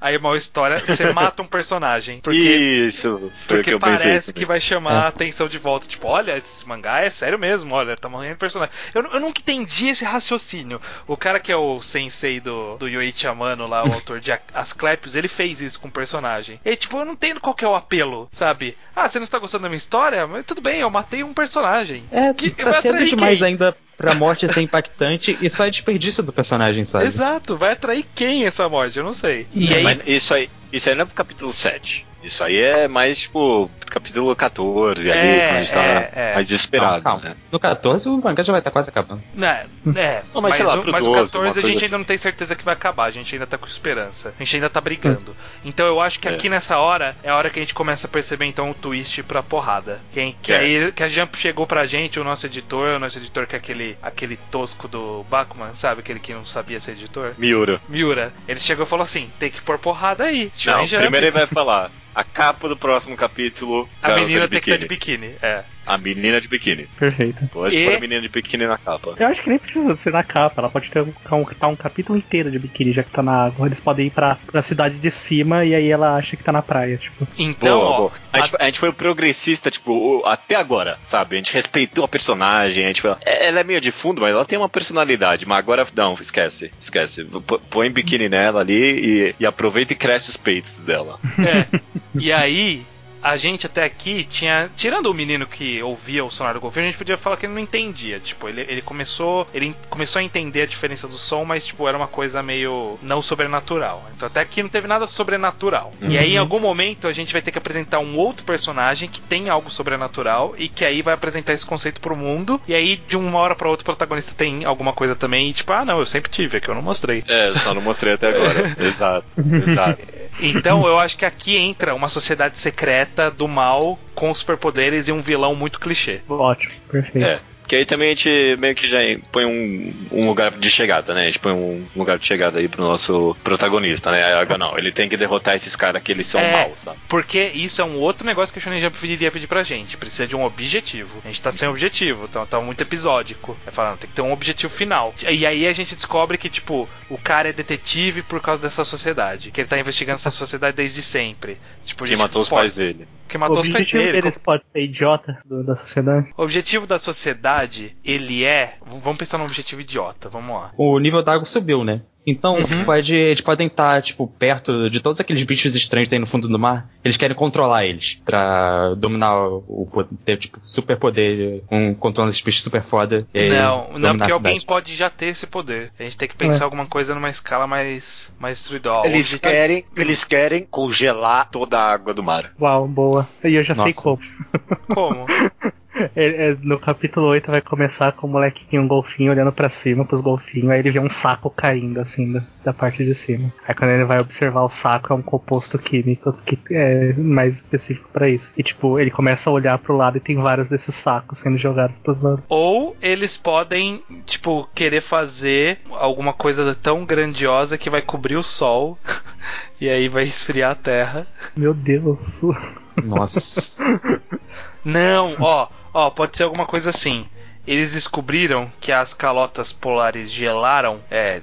B: a ir mal história, você mata um personagem. Porque,
A: Isso,
B: porque
A: que eu pensei.
B: parece que vai chamar a atenção de volta. Tipo, olha, esse mangá é sério mesmo, olha, tá morrendo personagem. Eu, eu nunca entendi esse raciocínio. O cara que é o sensei do, do Yoichi Amano lá, o [laughs] autor de Asclepios, ele fez isso com o personagem. E tipo, eu não entendo qual que é o apelo, sabe? Ah, você não está gostando da minha história? Mas tudo bem, eu matei um personagem.
D: É,
B: Que-
D: tá cedo demais
B: quem?
D: ainda pra morte ser impactante e só é desperdício do personagem, sabe?
B: Exato, vai atrair quem essa morte? Eu não sei. E
A: É,
B: aí,
A: mas isso aí, isso aí não é pro capítulo 7. Isso aí é mais, tipo, capítulo 14 ali,
B: É,
A: quando a gente tá
B: é, é.
A: mais desesperado,
D: Calma, calma.
A: né?
D: No 14 o mangá já vai estar quase acabando.
B: né, é,
A: Não, mas sei lá,
B: o,
A: pro
B: mas o
A: 12,
B: 14
A: uma
B: a gente
A: coisa
B: ainda
A: assim.
B: não tem certeza que vai acabar, a gente ainda tá com esperança. A gente ainda tá brigando. Então eu acho que
A: É.
B: aqui nessa hora é a hora que a gente começa a perceber então o twist pra porrada. Quem, que
A: É.
B: aí que a Jump chegou pra gente, o nosso editor, o nosso editor que é aquele, aquele tosco do Bakuman, sabe? Aquele que não sabia ser editor.
A: Miura.
B: Miura, ele chegou e falou assim: tem que pôr porrada aí.
A: Não,
B: Jump.
A: primeiro ele vai falar. A capa do próximo capítulo
B: A menina tem que estar de
A: biquíni.
B: É.
A: A menina de biquíni.
C: Perfeito.
A: Pode
B: E-
A: pôr a menina de biquíni na capa.
C: Eu acho que nem precisa ser na capa, ela pode ter um, um, tá um capítulo inteiro de biquíni, já que tá na água. Eles podem ir pra, pra cidade de cima e aí ela acha que tá na praia, tipo.
B: Então,
A: boa,
B: ó,
A: boa. A, gente, a gente foi progressista, tipo, o- até agora, sabe? A gente respeitou a personagem, a gente foi, é- ela é meio de fundo, mas ela tem uma personalidade. Mas agora, não, esquece, esquece. P- Põe biquíni nela ali e, e aproveita e cresce os peitos dela.
B: É. E aí, a gente até aqui tinha. Tirando o menino que ouvia o sonar do golfinho, a gente podia falar que ele não entendia. Tipo, ele, ele começou. Ele começou a entender a diferença do som, mas, tipo, era uma coisa meio não sobrenatural. Então até aqui não teve nada sobrenatural. E aí, em algum momento, a gente vai ter que apresentar um outro personagem que tem algo sobrenatural e que aí vai apresentar esse conceito pro mundo. E aí, de uma hora pra outra, o protagonista tem alguma coisa também. E tipo, ah, não, eu sempre tive, é que eu não mostrei.
A: É, só não mostrei até agora. [laughs] exato, exato.
B: Então eu acho que aqui entra uma sociedade secreta do mal com superpoderes e um vilão muito clichê.
C: Ótimo, perfeito.
A: É. Que aí também a gente meio que já põe um, um lugar de chegada, né? A gente põe um lugar de chegada aí pro nosso protagonista, né? Aí, Não, ele tem que derrotar esses caras que eles são
B: É.
A: maus, sabe?
B: Porque isso é um outro negócio que o Shonen Jump iria pedir pra gente. Precisa de um objetivo. A gente tá sem objetivo, então tá muito episódico. É falando, tem que ter um objetivo final. E aí a gente descobre que, tipo, o cara é detetive por causa dessa sociedade. Que ele tá investigando essa sociedade desde sempre. Tipo,
A: Que matou os
B: foda-
A: pais dele.
B: Que
C: o
B: matou os pais
C: objetivo
B: dele.
C: deles pode ser idiota do- da sociedade.
B: O objetivo da sociedade, ele é. Vamos pensar num objetivo idiota, vamos lá.
D: O nível d'água subiu, né? Então,
B: Uhum.
D: pode, eles podem estar, tipo, perto de todos aqueles bichos estranhos que tem no fundo do mar. Eles querem controlar eles. Pra dominar o poder, ter, tipo, super poder, um controle desses bichos super foda. e
B: Não, não, porque alguém pode já ter esse poder. A gente tem que pensar
C: É.
B: alguma coisa numa escala mais, mais destruída. Ó,
A: Eles querem, eles querem congelar toda a água do mar.
C: Uau, boa. E eu já sei
D: Nossa.
C: como.
B: Como? [laughs] [laughs]
C: É- no capítulo 8 vai começar com o moleque que tem um golfinho olhando pra cima pros golfinhos, aí ele vê um saco caindo assim da, da parte de cima. Aí quando ele vai observar o saco é um composto químico que é mais específico pra isso. E tipo, ele começa a olhar pro lado e tem vários desses sacos sendo jogados pros lados.
B: Ou eles podem, tipo, querer fazer alguma coisa tão grandiosa que vai cobrir o sol [laughs] e aí vai esfriar a terra.
C: Meu Deus.
D: Nossa.
B: Não, ó, ó, pode ser alguma coisa assim. Eles descobriram que as calotas polares gelaram, é,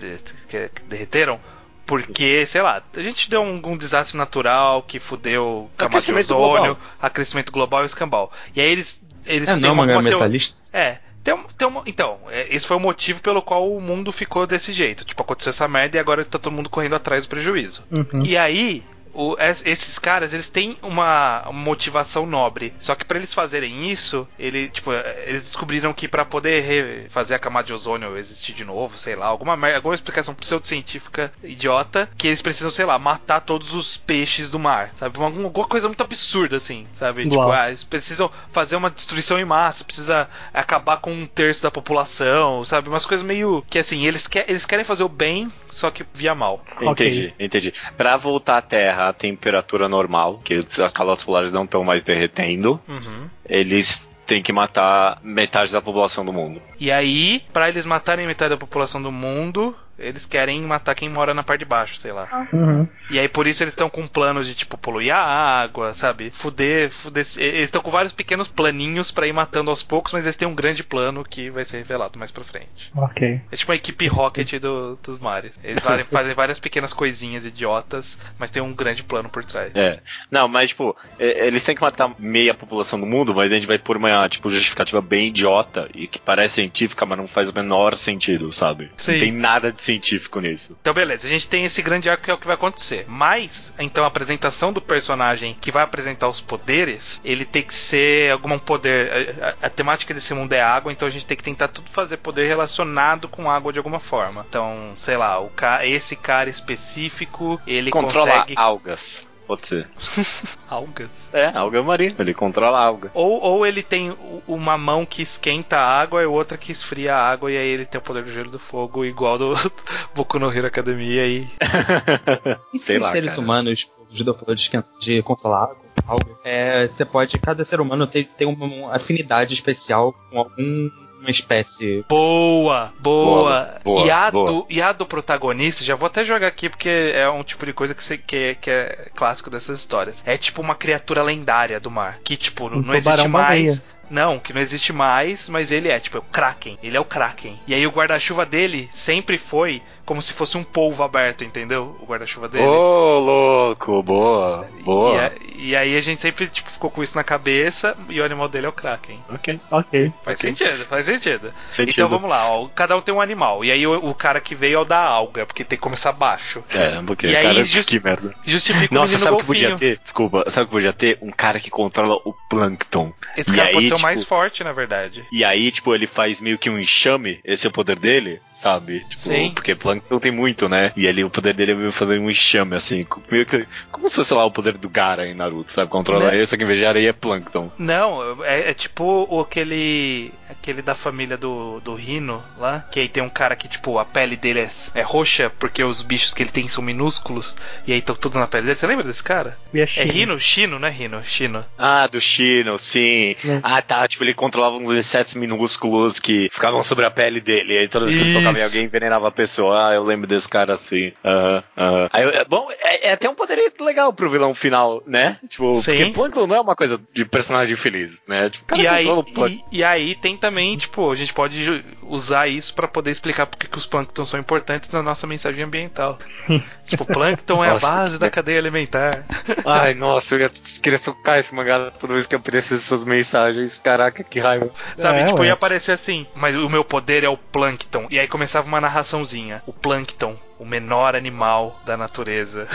B: derreteram, porque, sei lá, a gente deu um, um desastre natural que fudeu camada de
A: Aquecimento
B: ozônio,
A: global.
B: aquecimento global e escambau. E aí eles, eles
D: É,
B: têm
D: não é
B: uma, uma
D: metalista?
B: É. Tem, um- tem uma, então, é, esse foi o motivo pelo qual o mundo ficou desse jeito. Tipo, aconteceu essa merda e agora tá todo mundo correndo atrás do prejuízo.
C: Uhum.
B: E aí, o- es- esses caras, eles têm uma motivação nobre. Só que pra eles fazerem isso, ele, tipo, eh, eles descobriram que pra poder fazer a camada de ozônio existir de novo, sei lá, alguma alguma explicação pseudocientífica idiota, que eles precisam, sei lá, matar todos os peixes do mar, sabe? Uma, alguma coisa muito absurda assim, sabe? Tipo,
C: Uau.
B: ah, eles precisam fazer uma destruição em massa, precisa acabar com um terço da população, sabe? Umas coisas meio que assim, eles, que, eles querem fazer o bem, só que via mal.
A: Entendi, entendi. Pra voltar à Terra à temperatura normal, que as calotas polares não estão mais derretendo,
B: Uhum.
A: eles têm que matar metade da população do mundo.
B: E aí, pra eles matarem metade da população do mundo, eles querem matar quem mora na parte de baixo, sei lá.
C: Uhum.
B: E aí por isso eles estão com planos de tipo poluir a água, sabe? Fuder, fuder. Eles estão com vários pequenos planinhos pra ir matando aos poucos, mas eles têm um grande plano que vai ser revelado mais pra frente.
C: Ok.
B: É tipo uma equipe Rocket do- dos mares. Eles [laughs] fazem, várias pequenas coisinhas idiotas, mas tem um grande plano por trás.
A: É. Não, mas tipo, eles têm que matar meia população do mundo, mas a gente vai pôr uma tipo, justificativa bem idiota e que parece científica, mas não faz o menor sentido, sabe?
B: Sim.
A: Não tem nada de científico nisso.
B: Então, beleza, a gente tem esse grande arco que é o que vai acontecer. Mas, então, a apresentação do personagem que vai apresentar os poderes, ele tem que ser algum poder. A, a- a temática desse mundo é água, então a gente tem que tentar tudo fazer poder relacionado com água de alguma forma. Então, sei lá, o ca esse cara específico, ele
A: Controla
B: consegue.
A: algas. Pode ser. [laughs]
B: Algas.
A: É, alga marinha. Ele controla a alga.
B: Ou, ou ele tem uma mão que esquenta a água e outra que esfria a água, e aí ele tem o poder do gelo e do fogo, igual do [laughs] Boku no Hero Academia e. [laughs]
D: E se
A: Sei
D: os
A: lá,
D: seres
A: cara.
D: humanos, tipo, o falou de, controlar água, algo, é, você pode, cada ser humano tem, tem uma, uma afinidade especial com algum uma espécie.
B: Boa, boa.
A: Boa, boa,
B: e, a
A: boa.
B: Do, e a do protagonista, já vou até jogar aqui porque é um tipo de coisa que, você, que, é- que é clássico dessas histórias. É tipo uma criatura lendária do mar. Que, tipo,
C: Um
B: não existe mais. Não, que não existe mais, mas ele é, tipo, é o Kraken. Ele é o Kraken. E aí o guarda-chuva dele sempre foi como se fosse um polvo aberto, entendeu? O guarda-chuva dele.
A: Ô, louco, boa, boa.
B: E, a- e aí a gente sempre tipo, ficou com isso na cabeça e o animal dele é o Kraken.
A: Ok,
C: Ok.
B: Faz
A: Ok.
B: sentido, faz sentido.
A: sentido.
B: Então vamos lá, ó, cada um tem um animal. E aí o, o cara que veio é o da alga, porque tem que começar baixo.
A: É, porque,
B: E aí,
A: cara,
B: just-
A: que merda.
B: Justifica
A: Nossa,
B: o
A: sabe o que podia ter? Desculpa, sabe o que podia ter? Um cara que controla o plâncton.
B: Esse
A: E
B: cara
A: aí,
B: pode ser o
A: tipo,
B: mais forte, na verdade.
A: E aí, tipo, ele faz meio que um enxame, esse é o poder dele, sabe? Tipo,
B: Sim.
A: porque plâncton tem muito, né? E ele, o poder dele é fazer um enxame, assim, meio que. Como se fosse lá o poder do Gara em Naruto, sabe? Controla
B: Né?
A: ele, só que em vez de areia é plâncton.
B: Não, é, é tipo o- aquele. aquele da família do, do Rino lá. Que aí tem um cara que, tipo, a pele dele é, é roxa porque os bichos que ele tem são minúsculos. E aí estão todos na pele dele. Você lembra desse cara?
C: É
B: É
C: Chino.
B: Rino? Chino, não é Rino? Chino.
A: Ah, do Shino, sim.
C: É.
A: Ah, tá. Tipo, ele controlava uns insetos minúsculos que ficavam sobre a pele dele. E aí toda vez que ele tocava em alguém, envenenava a pessoa. Ah, eu lembro desse cara assim. Aham, aham. Aí, é bom, é, é até um poder legal pro vilão final, né? Tipo,
B: Sim.
A: porque Plankton não é uma coisa de personagem feliz, né? Tipo, cara
B: E aí,
A: Plankton.
B: e, e aí tem também, tipo, a gente pode usar isso pra poder explicar porque que os plânctons são importantes na nossa mensagem ambiental.
C: Sim.
B: Tipo, plâncton é a base
A: que
B: da
A: mer-
B: cadeia alimentar.
A: Ai, nossa, eu ia querer socar esse mangá toda vez que aparecesse essas mensagens. Caraca, que raiva.
B: Sabe?
C: É,
B: tipo,
C: ué.
B: ia aparecer assim, mas o meu poder é o plâncton. E aí começava uma narraçãozinha. O plâncton, o menor animal da natureza.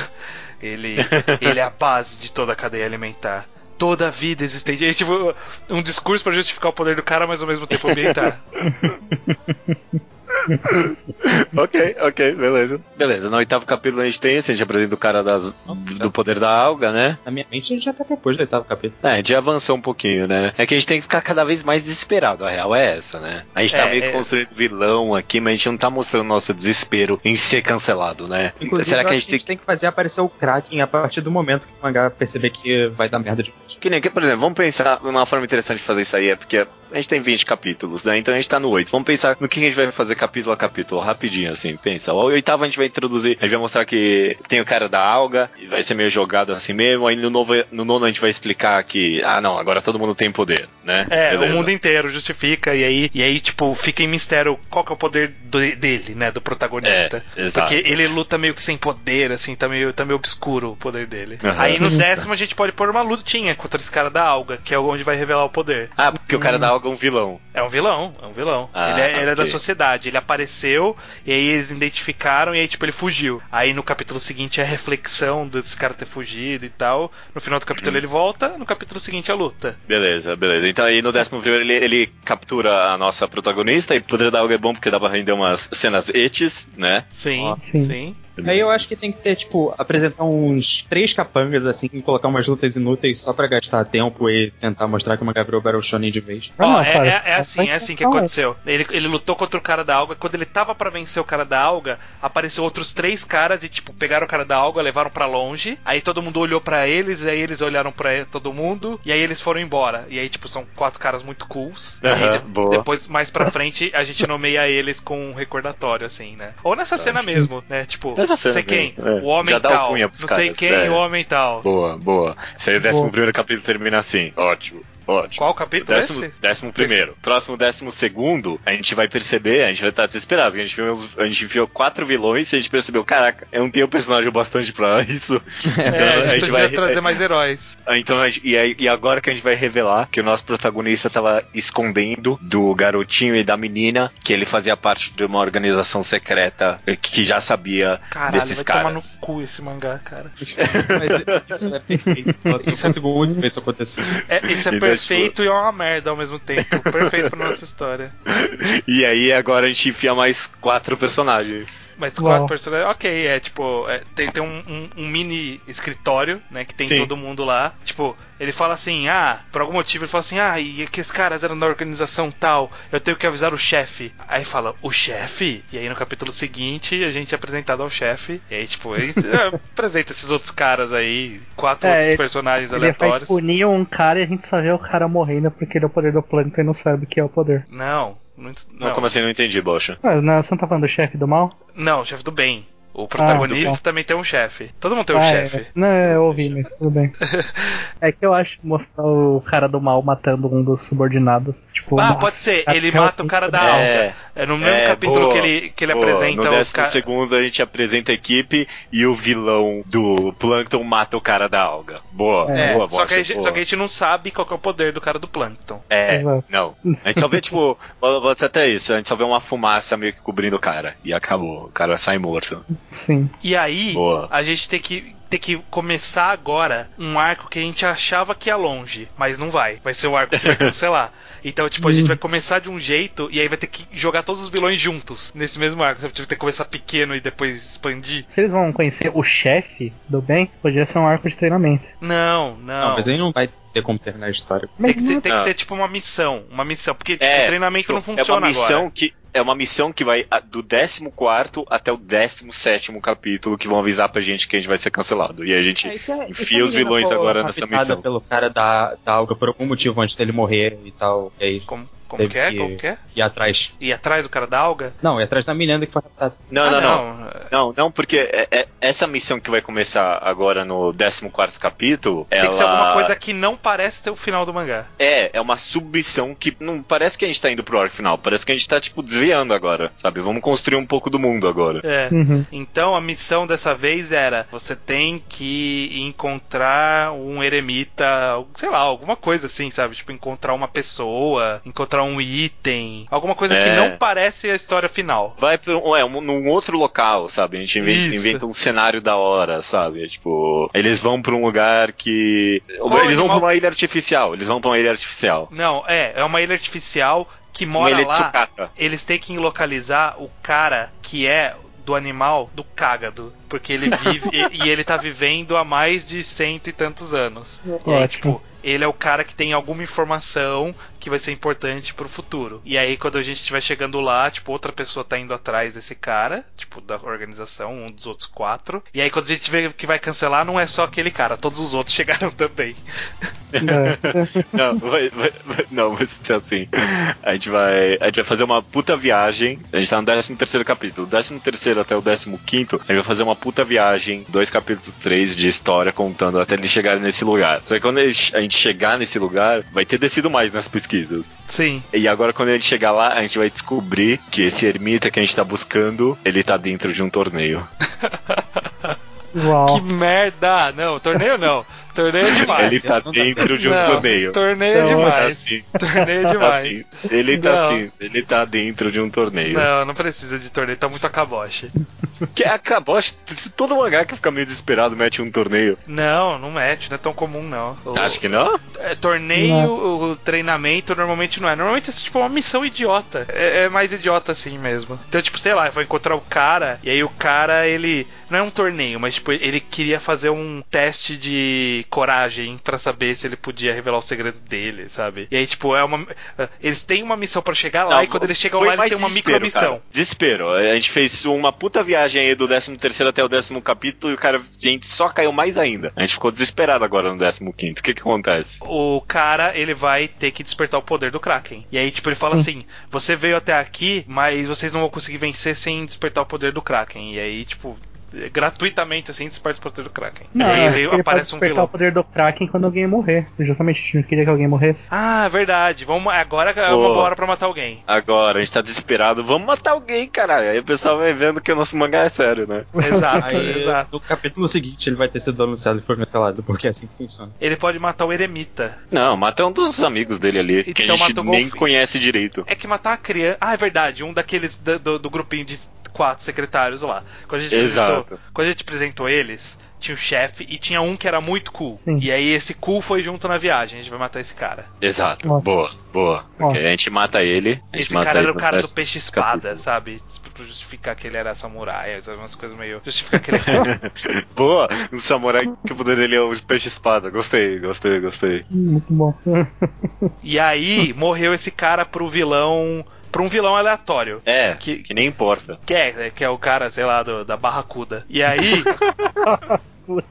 B: Ele, ele é a base de toda a cadeia alimentar. Toda a vida existente. E, tipo, um discurso pra justificar o poder do cara, mas ao mesmo tempo ambientar. [laughs] [laughs]
A: ok, ok, beleza. Beleza, no oitavo capítulo a gente tem esse, a gente apresenta o cara das, do poder da alga, né?
D: Na minha mente a gente já tá depois do oitavo capítulo.
A: É, a gente já avançou um pouquinho, né? É que a gente tem que ficar cada vez mais desesperado, a real é essa, né? A gente tá
B: É,
A: meio que
B: é.
A: construindo vilão aqui, mas a gente não tá mostrando nosso desespero em ser cancelado, né?
D: Inclusive,
A: Será que a
D: acho
A: gente tem que.
D: que fazer aparecer o Kraken a partir do momento que o mangá perceber que vai dar merda de vez.
A: Que nem, que, por exemplo, vamos pensar numa forma interessante de fazer isso aí, é porque a gente tem 20 capítulos, né? Então a gente tá no 8. Vamos pensar no que a gente vai fazer capítulo a capítulo, rapidinho, assim, pensa. O oitavo a gente vai introduzir, a gente vai mostrar que tem o cara da alga, e vai ser meio jogado assim mesmo, aí no, novo, no nono a gente vai explicar que, ah não, agora todo mundo tem poder, né?
B: É,
A: Beleza.
B: o mundo inteiro justifica, e aí, e aí, tipo, fica em mistério qual que é o poder do- dele, né? Do protagonista.
A: É, exato.
B: Porque ele luta meio que sem poder, assim, tá meio, tá meio obscuro o poder dele.
A: Aham.
B: Aí no [laughs] décimo a gente pode pôr uma lutinha contra esse cara da alga, que é onde vai revelar o poder.
A: Ah, porque o cara da alga é um vilão.
B: É um vilão, é um vilão.
A: Ah,
B: ele é, ele é da sociedade. Ele apareceu, e aí eles identificaram, e aí, tipo, ele fugiu. Aí no capítulo seguinte é a reflexão desse cara ter fugido e tal. No final do capítulo
A: Uhum.
B: ele volta, no capítulo seguinte a luta.
A: Beleza, beleza. Então aí no décimo primeiro ele, ele captura a nossa protagonista e o poder da alga é bom porque dá pra render umas cenas etes, né?
B: Sim,
D: Ó,
B: sim.
C: sim.
D: Aí eu acho que tem que ter, tipo, apresentar uns três capangas, assim, e colocar umas lutas inúteis só pra gastar tempo e tentar mostrar que o mangá virou Battle Shonen de vez.
C: Ah,
B: Ó, é,
C: cara,
B: é- é assim, é assim que aconteceu. Ele, ele lutou contra o cara da alga. Quando ele tava pra vencer o cara da alga, apareceu outros três caras e, tipo, pegaram o cara da alga, levaram pra longe. Aí todo mundo olhou pra eles, aí eles olharam pra todo mundo, e aí eles foram embora. E aí, tipo, são quatro caras muito cools. E de-
A: boa.
B: depois, mais pra frente, a gente nomeia eles com um recordatório, assim, né? Ou nessa cena
C: sim.
B: mesmo, né? Tipo,
A: Nessa
B: não
A: cena
B: sei quem,
A: mesmo, é.
B: o homem
A: Já dá
B: tal. Não
A: pros
B: sei
A: caras,
B: quem,
A: é.
B: o homem tal.
A: Boa, boa. Esse aí o décimo
C: Boa.
A: primeiro capítulo termina assim. Ótimo, ótimo.
B: Qual capítulo é
A: Décimo,
B: esse?
A: décimo primeiro. Próximo décimo segundo, a gente vai perceber, a gente vai estar desesperado, porque a gente viu, uns- a gente viu quatro vilões e a gente percebeu, caraca, eu não tenho personagem bastante pra isso. [laughs]
B: É, a gente,
A: a gente
B: precisa
A: vai-
B: trazer mais heróis.
A: Ah, Então, gente- e, aí- e agora que a gente vai revelar que o nosso protagonista tava escondendo do garotinho e da menina que ele fazia parte de uma organização secreta eh, que já sabia
B: Caralho,
A: desses
B: vai
A: caras.
B: tomar no cu esse mangá, cara. [laughs]
D: Mas isso é perfeito. Nossa, eu consigo muito ver isso acontecer.
B: É, isso é
A: Então,
B: perfeito e é uma merda ao mesmo tempo. [laughs] Perfeito pra nossa história.
A: E aí agora a gente enfia mais quatro personagens.
B: Mas
C: Uau.
B: quatro personagens, ok, é tipo, é, tem, tem um, um- um mini escritório, né, que tem
A: Sim.
B: todo mundo lá. Tipo, ele fala assim, ah, por algum motivo ele fala assim, ah, e aqueles caras eram da organização tal, eu tenho que avisar o chefe. Aí fala, o chefe? E aí no capítulo seguinte a gente é apresentado ao chefe. E aí, tipo, ele é, [laughs] apresenta esses outros caras aí, quatro
C: É,
B: outros
C: ele-
B: personagens
C: Ele
B: aleatórios.
C: punir um cara e a gente só vê o cara morrendo porque ele é o poder do plâncton e não sabe o que é o poder.
B: Não. Não,
A: Não, como assim? Não entendi, Bocha.
C: Mas não, você não tá falando do chefe do mal?
B: Não, chefe do bem. O protagonista
C: Ah,
B: também tem um chefe. Todo mundo tem um
C: Ah,
B: chefe.
C: é. Não, eu ouvi, mas tudo bem. [laughs] é que eu acho que mostrar o cara do mal matando um dos subordinados. Tipo,
B: Ah,
C: nossa,
B: pode ser. Ele mata o cara da
C: é-
B: alga. É no mesmo
A: É,
B: capítulo
A: boa,
B: que ele, que ele
A: boa.
B: apresenta
A: no
B: os caras.
A: segundo a gente apresenta a equipe e o vilão do Plankton mata o cara da alga. Boa,
B: É,
A: boa,
B: só, que a gente,
A: boa.
B: só que a gente não sabe qual que é o poder do cara do Plankton.
A: É,
C: Exato.
A: não. A gente só vê, tipo, [laughs] pode ser até isso, a gente só vê uma fumaça meio que cobrindo o cara. E acabou, o cara sai morto.
C: Sim.
B: E aí,
A: Boa.
B: a gente tem que, tem que começar agora um arco que a gente achava que ia longe, mas não vai. Vai ser o arco que vai cancelar. [laughs] Então, tipo, a gente vai começar de um jeito e aí vai ter que jogar todos os vilões juntos nesse mesmo arco. Sabe? Tipo, ter que começar pequeno e depois expandir.
C: Se eles vão conhecer o chefe do bem, poderia ser um arco de treinamento.
B: Não, não.
D: Não, mas aí não vai ter como terminar a história.
B: Tem que, ser, tem que ser tipo uma missão. Uma missão. Porque tipo,
A: É,
B: o treinamento não
A: É uma
B: funciona
A: missão
B: agora.
A: que é uma missão que vai do 14 até o 17 capítulo que vão avisar pra gente que a gente vai ser cancelado. E a gente
D: É, se
A: enfia
D: a
A: os vilões agora nessa missão.
D: pelo cara da, da alga por algum motivo antes dele morrer e tal. E aí
B: Como, como
D: Teve
B: que é?
D: que-
B: Como que é?
D: ir atrás.
B: Ir atrás do cara da alga?
D: Não, ir atrás da menina que foi raptada.
A: Não,
B: Ah,
A: não, não.
B: não.
A: Não, não, porque é- é- essa missão que vai começar agora no 14 capítulo,
B: Tem
A: ela
B: que ser alguma coisa que não parece ter o final do mangá.
A: é, é uma submissão que não parece que a gente tá indo pro arco final, parece que a gente tá tipo desviando agora, sabe? Vamos construir um pouco do mundo agora.
B: É.
C: Uhum.
B: Então a missão dessa vez era: você tem que encontrar um eremita, sei lá, alguma coisa assim, sabe? Tipo, encontrar uma pessoa, encontrar um item, alguma coisa que
A: É.
B: não parece a história final.
A: Vai pra um, é, um, num outro local, sabe? A gente inventa, inventa um cenário da hora, sabe? É, Tipo, eles vão pra um lugar que.
B: Qual
A: eles vão
B: animal-
A: pra uma ilha artificial. Eles vão pra uma ilha artificial.
B: Não, é, é uma ilha artificial que
A: Uma
B: mora
A: ilha de
B: lá. Eles têm que localizar o cara que é do animal do cágado. Porque ele vive [laughs] e, e ele tá vivendo há mais de cento e tantos anos. E aí,
C: Ótimo.
B: tipo, ele é o cara que tem alguma informação que vai ser importante pro futuro. E aí, quando a gente estiver chegando lá, tipo, outra pessoa tá indo atrás desse cara, tipo, da organização, um dos outros quatro. E aí, quando a gente vê que vai cancelar, não é só aquele cara, todos os outros [laughs] chegaram também.
C: É. [laughs]
A: Não, vai, vai- vai- não, vai ser assim. A gente vai. A gente vai fazer uma puta viagem. A gente tá no 13 terceiro capítulo. Do 13 terceiro até o 15 quinto, a gente vai fazer uma puta viagem, dois capítulos, três de história contando até eles chegarem nesse lugar. Só que quando a gente chegar nesse lugar, vai ter descido mais nas pesquisas.
B: Sim.
A: E agora, quando a gente chegar lá, a gente vai descobrir que esse ermita que a gente tá buscando, ele tá dentro de um torneio.
C: Uau.
B: Que merda! Não, torneio não. Torneio é [laughs] demais.
A: Ele tá dentro de um
B: Não,
A: torneio.
B: Torneio é
C: Não,
A: Tá
B: demais.
A: assim,
B: Torneio é
A: tá
B: demais.
A: assim. Ele tá
B: Não.
A: assim, ele tá dentro de um torneio.
B: Não, não precisa de torneio, tá muito acaboche.
A: Que acabou, acho que todo mangá que fica meio desesperado mete um torneio.
B: Não, não mete, não é tão comum não. O-
A: Acho que não?
B: é, torneio, o treinamento normalmente não é. Normalmente é tipo uma missão idiota. É, é mais idiota assim mesmo. Então, tipo, sei lá, eu vou encontrar o cara, e aí o cara, ele. Não é um torneio, mas tipo, ele queria fazer um teste de coragem pra saber se ele podia revelar o segredo dele, sabe? E aí, tipo, é uma. Eles têm uma missão pra chegar lá,
A: Não,
B: e quando eles chegam lá, eles têm uma
A: desespero,
B: micromissão.
A: cara. Desespero. A gente fez uma puta viagem aí do 13 terceiro até o décimo capítulo e o cara, a gente só caiu mais ainda. A gente ficou desesperado agora no 15 quinto. O que que acontece?
B: o cara ele vai ter que despertar o poder do Kraken. E aí, tipo, ele fala assim: você veio até aqui, mas vocês não vão conseguir vencer sem despertar o poder do Kraken. E aí, tipo, gratuitamente assim, desperta o poder do Kraken.
C: Não,
B: e aí
C: que ele
B: aparece um vilão.
C: o poder do Kraken quando alguém morrer. Justamente a gente não queria que alguém morresse.
B: Ah, verdade. Vamos, agora é uma boa hora pra matar alguém.
A: Agora, a gente tá desesperado, vamos matar alguém, caralho. Aí o pessoal vai vendo que o nosso mangá é sério, né? [laughs]
B: Exato,
D: Aí,
B: exato.
D: no capítulo seguinte, ele vai ter sido anunciado e foi cancelado, porque é assim que funciona.
B: Ele pode matar o eremita.
A: Não, mata um dos amigos dele ali, que
B: Então
A: a gente
B: mata o
A: nem conhece direito.
B: É que matar a criança. Ah, é verdade. Um daqueles da- do, do grupinho de quatro secretários lá. Quando a gente
A: Exato.
B: apresentou, quando a gente apresentou eles, tinha o chefe e tinha um que era muito cool.
C: Sim.
B: E aí esse cool foi junto na viagem. A gente vai matar esse cara.
A: Exato.
C: Ó.
A: Boa, boa.
C: Ó.
A: Ok, a gente mata ele. A gente
B: Esse
A: mata
B: cara
A: ele
B: era o cara do peixe espada, sabe? Pra justificar que ele era samurai, umas coisas meio. Justificar que ele é [laughs]
A: Boa! Um samurai que o poder dele é o peixe espada. Gostei, gostei, gostei.
C: Hum, Muito bom.
B: E aí morreu esse cara pro vilão. Pra um vilão aleatório.
A: É,
B: Que-
A: que, nem importa.
B: Que é, que é o cara, sei lá, do- da Barracuda. E aí. [laughs]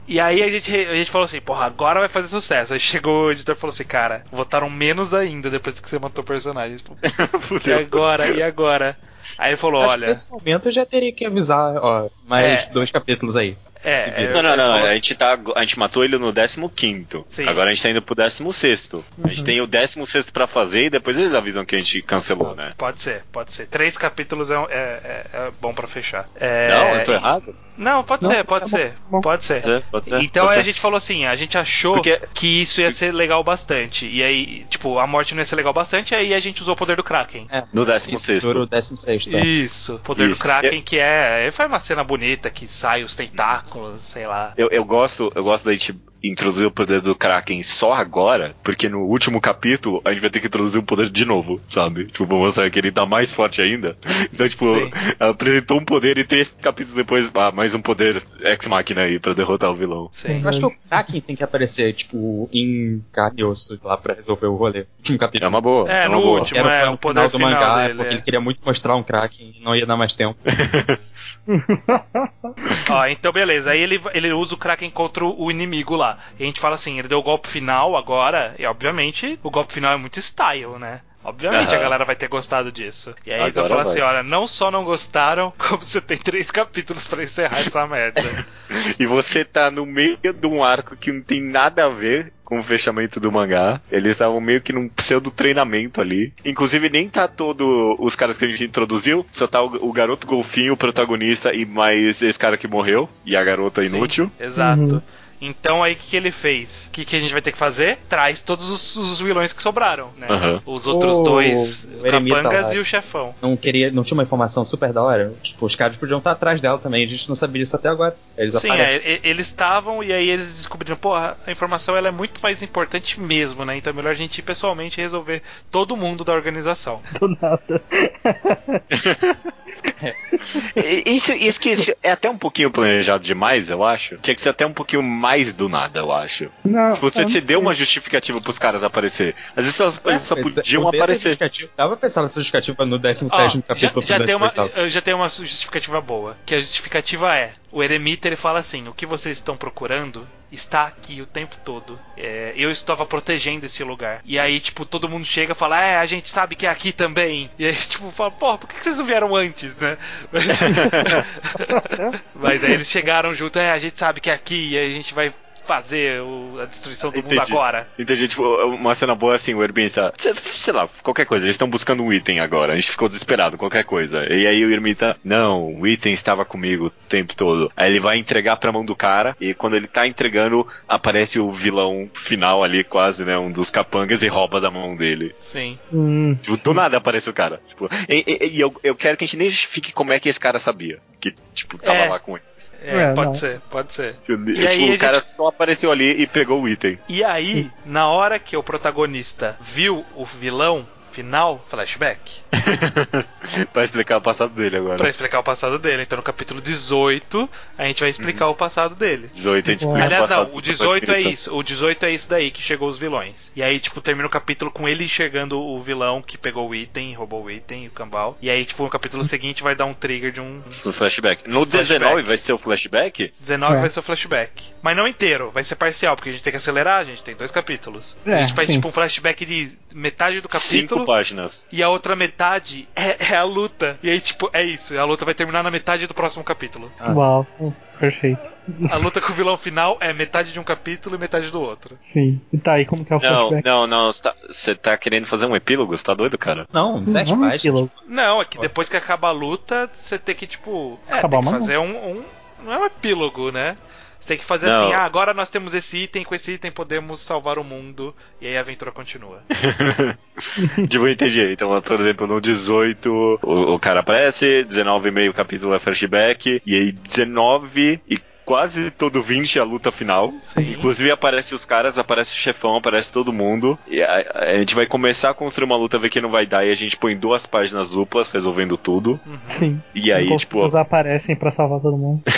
B: E aí a gente, a gente falou assim, porra, agora vai fazer sucesso. Aí chegou o editor e falou assim, cara, votaram menos ainda depois que você matou personagens. [laughs] E agora? E agora? Aí ele falou,
D: Acho
B: olha.
D: nesse momento eu já teria que avisar, ó, mais
B: É.
D: dois capítulos aí.
B: É, é.
A: Não, não, não.
B: falou
A: A gente, tá, a gente matou ele no 15.
B: Sim.
A: Agora a gente tá indo pro 16. A gente tem o 16 pra fazer e depois eles avisam que a gente cancelou, né?
B: Pode ser, pode ser. Três capítulos é, é- é- é bom pra fechar. É,
A: Não, eu tô errado?
B: Não, pode
C: Não,
B: ser, pode
C: tá bom,
B: ser.
C: tá bom.
B: Pode ser.
A: Pode ser, pode ser,
B: Então
A: pode
B: aí a
A: ser.
B: gente falou assim, a gente achou
A: Porque-
B: que isso ia ser legal bastante. E aí, tipo, a morte não ia ser legal bastante, aí a gente usou o poder do Kraken.
A: No 16.
D: Dura o 16, tá?
B: Isso, poder
A: Isso.
B: do Kraken, que é. Foi uma cena bonita que sai os tentáculos, sei lá.
A: Eu, eu gosto, eu gosto da gente introduzir o poder do Kraken só agora, porque no último capítulo a gente vai ter que introduzir o poder de novo, sabe? Tipo, pra mostrar que ele tá mais forte ainda. [laughs] Então, tipo,
B: Sim.
A: apresentou um poder e três capítulos depois, ah, mais um poder ex-máquina aí pra derrotar o vilão.
B: Sim.
D: Eu acho que o Kraken tem que aparecer, tipo, em carne e osso lá pra resolver o rolê. Último
A: É
D: capítulo.
A: uma boa.
B: É,
A: uma
B: no
A: boa.
B: último.
D: Era
B: é, o
D: o
B: poder
D: final do
B: final
D: mangá,
B: dele,
D: porque
B: é.
D: ele queria muito mostrar um Kraken e não ia dar mais tempo. [laughs] [laughs]
B: Ó, então beleza. Aí ele, ele usa o Kraken contra o inimigo lá. E a gente fala assim, ele deu o golpe final agora, e obviamente o golpe final é muito style, né? Obviamente
A: Aham.
B: a galera vai ter gostado disso. E aí eles vão
A: Agora
B: falar assim, olha, não só não gostaram, [laughs] como você tem três capítulos pra encerrar essa merda. [laughs]
A: E você tá no meio de um arco que não tem nada a ver com o fechamento do mangá. Eles estavam meio que num pseudo treinamento ali. Inclusive, nem tá todo os caras que a gente introduziu, só tá o, o garoto golfinho, o protagonista, e mais esse cara que morreu, e a garota
B: Sim,
A: inútil.
B: Exato.
C: Uhum.
B: Então aí o que, que ele fez? O que, que a gente vai ter que fazer? Traz todos os, os vilões que sobraram, né?
A: Aham.
B: Os outros
D: O-
B: dois, capangas e o chefão.
D: Não queria, não tinha uma informação super da hora. Tipo, os caras podiam estar atrás dela também, a gente não sabia disso até agora. Eles
B: Sim, é,
D: aparecem.
B: e- eles estavam e aí eles descobriram, porra, a informação ela é muito mais importante mesmo, né? Então é melhor a gente ir pessoalmente e resolver todo mundo da organização. [laughs]
C: Do nada. [laughs]
A: E- Isso, isso que é até um pouquinho planejado demais, eu acho. Tinha que ser até um pouquinho mais do nada, eu acho.
C: Não,
A: Tipo, Você,
C: não
A: você deu uma justificativa pros caras aparecer. Às vezes só, eles só
D: É,
A: podiam aparecer.
D: pra pensar nessa justificativa no 17
B: Ó, já,
D: capítulo
B: já
D: do
B: tem uma,
D: 18º.
B: eu já tenho uma justificativa boa. Que a justificativa é: o eremita ele fala assim, o que vocês estão procurando está aqui o tempo todo. É, eu estava protegendo esse lugar. E aí, tipo, todo mundo chega e fala, é, a gente sabe que é aqui também. E aí, [laughs] tipo, fala, porra, por que vocês não vieram antes, né? Mas, [laughs] Mas aí eles chegaram junto, é, a gente sabe que é aqui e aí a gente vai fazer o- a destruição do mundo
A: Entendi.
B: agora.
A: Entendi, tipo, uma cena boa assim, o Ermita, sei, sei lá, qualquer coisa, eles estão buscando um item agora, a gente ficou desesperado, qualquer coisa. E aí o Ermita, não, o item estava comigo o tempo todo. Aí ele vai entregar pra mão do cara, e quando ele tá entregando, aparece o vilão final ali, quase, né, um dos capangas, e rouba da mão dele.
B: Sim.
C: Hum,
A: Tipo, do nada aparece o cara. Tipo, e, e- e eu, eu quero que a gente nem justifique como é que esse cara sabia. Que, tipo, tava
B: É.
A: lá com ele.
B: É,
C: É,
B: pode
C: não.
B: ser, pode ser.
A: Tipo,
B: E aí
A: o
B: a
A: cara
B: gente-
A: só apareceu ali e pegou o item.
B: E aí, na hora que o protagonista viu o vilão final, flashback, [laughs]
A: pra explicar o passado dele agora.
B: pra explicar o passado dele. Então no capítulo 18, a gente vai explicar o passado dele.
A: 18 a gente explica o
B: Aliás,
A: passado
B: não, o
A: do
B: 18 é isso. O 18 é isso daí que chegou os vilões. E aí, tipo, termina o capítulo com ele enxergando o vilão que pegou o item, roubou o item, o cambal. E aí, tipo, no capítulo seguinte vai dar um trigger de um.
A: No flashback. No
B: Flashback.
A: 19 vai ser o flashback?
B: 19
C: É.
B: vai ser o flashback. Mas não inteiro, vai ser parcial, porque a gente tem que acelerar, a gente tem dois capítulos. a
C: É,
B: gente faz
C: sim.
B: tipo um flashback de metade do capítulo.
A: Páginas.
B: E a outra metade é, é a luta. E aí, tipo, é isso. A luta vai terminar na metade do próximo capítulo.
D: Ah.
C: Uau, perfeito.
B: A luta com o vilão final é metade de um capítulo e metade do outro.
C: Sim. E tá aí, como que é o
A: Não,
C: flashback?
A: não, não. Você tá, você tá querendo fazer um epílogo? Você tá doido, cara?
D: Não, 10
C: Não,
D: páginas.
C: aquilo.
B: Não, é que depois que acaba a luta, você tem que, tipo. É,
C: Acabar
B: tem que fazer um, um- Não é um epílogo, né? Você tem que fazer
A: Não.
B: assim, ah, agora nós temos esse item, com esse item podemos salvar o mundo. E aí a aventura continua. [laughs]
A: tipo, entendi. Então, por exemplo, no 18 o, o cara aparece, 19 e meio capítulo é flashback, e aí 19 e quase todo 20 é a luta final.
B: Sim.
A: Inclusive aparece os caras, aparece o chefão, aparece todo mundo. E a, a gente vai começar a construir uma luta, ver que não vai dar, e a gente põe duas páginas duplas resolvendo tudo.
B: Uhum.
C: Sim.
A: E aí,
C: Os
A: tipo,
C: golfinhos aparecem pra salvar todo mundo. [laughs]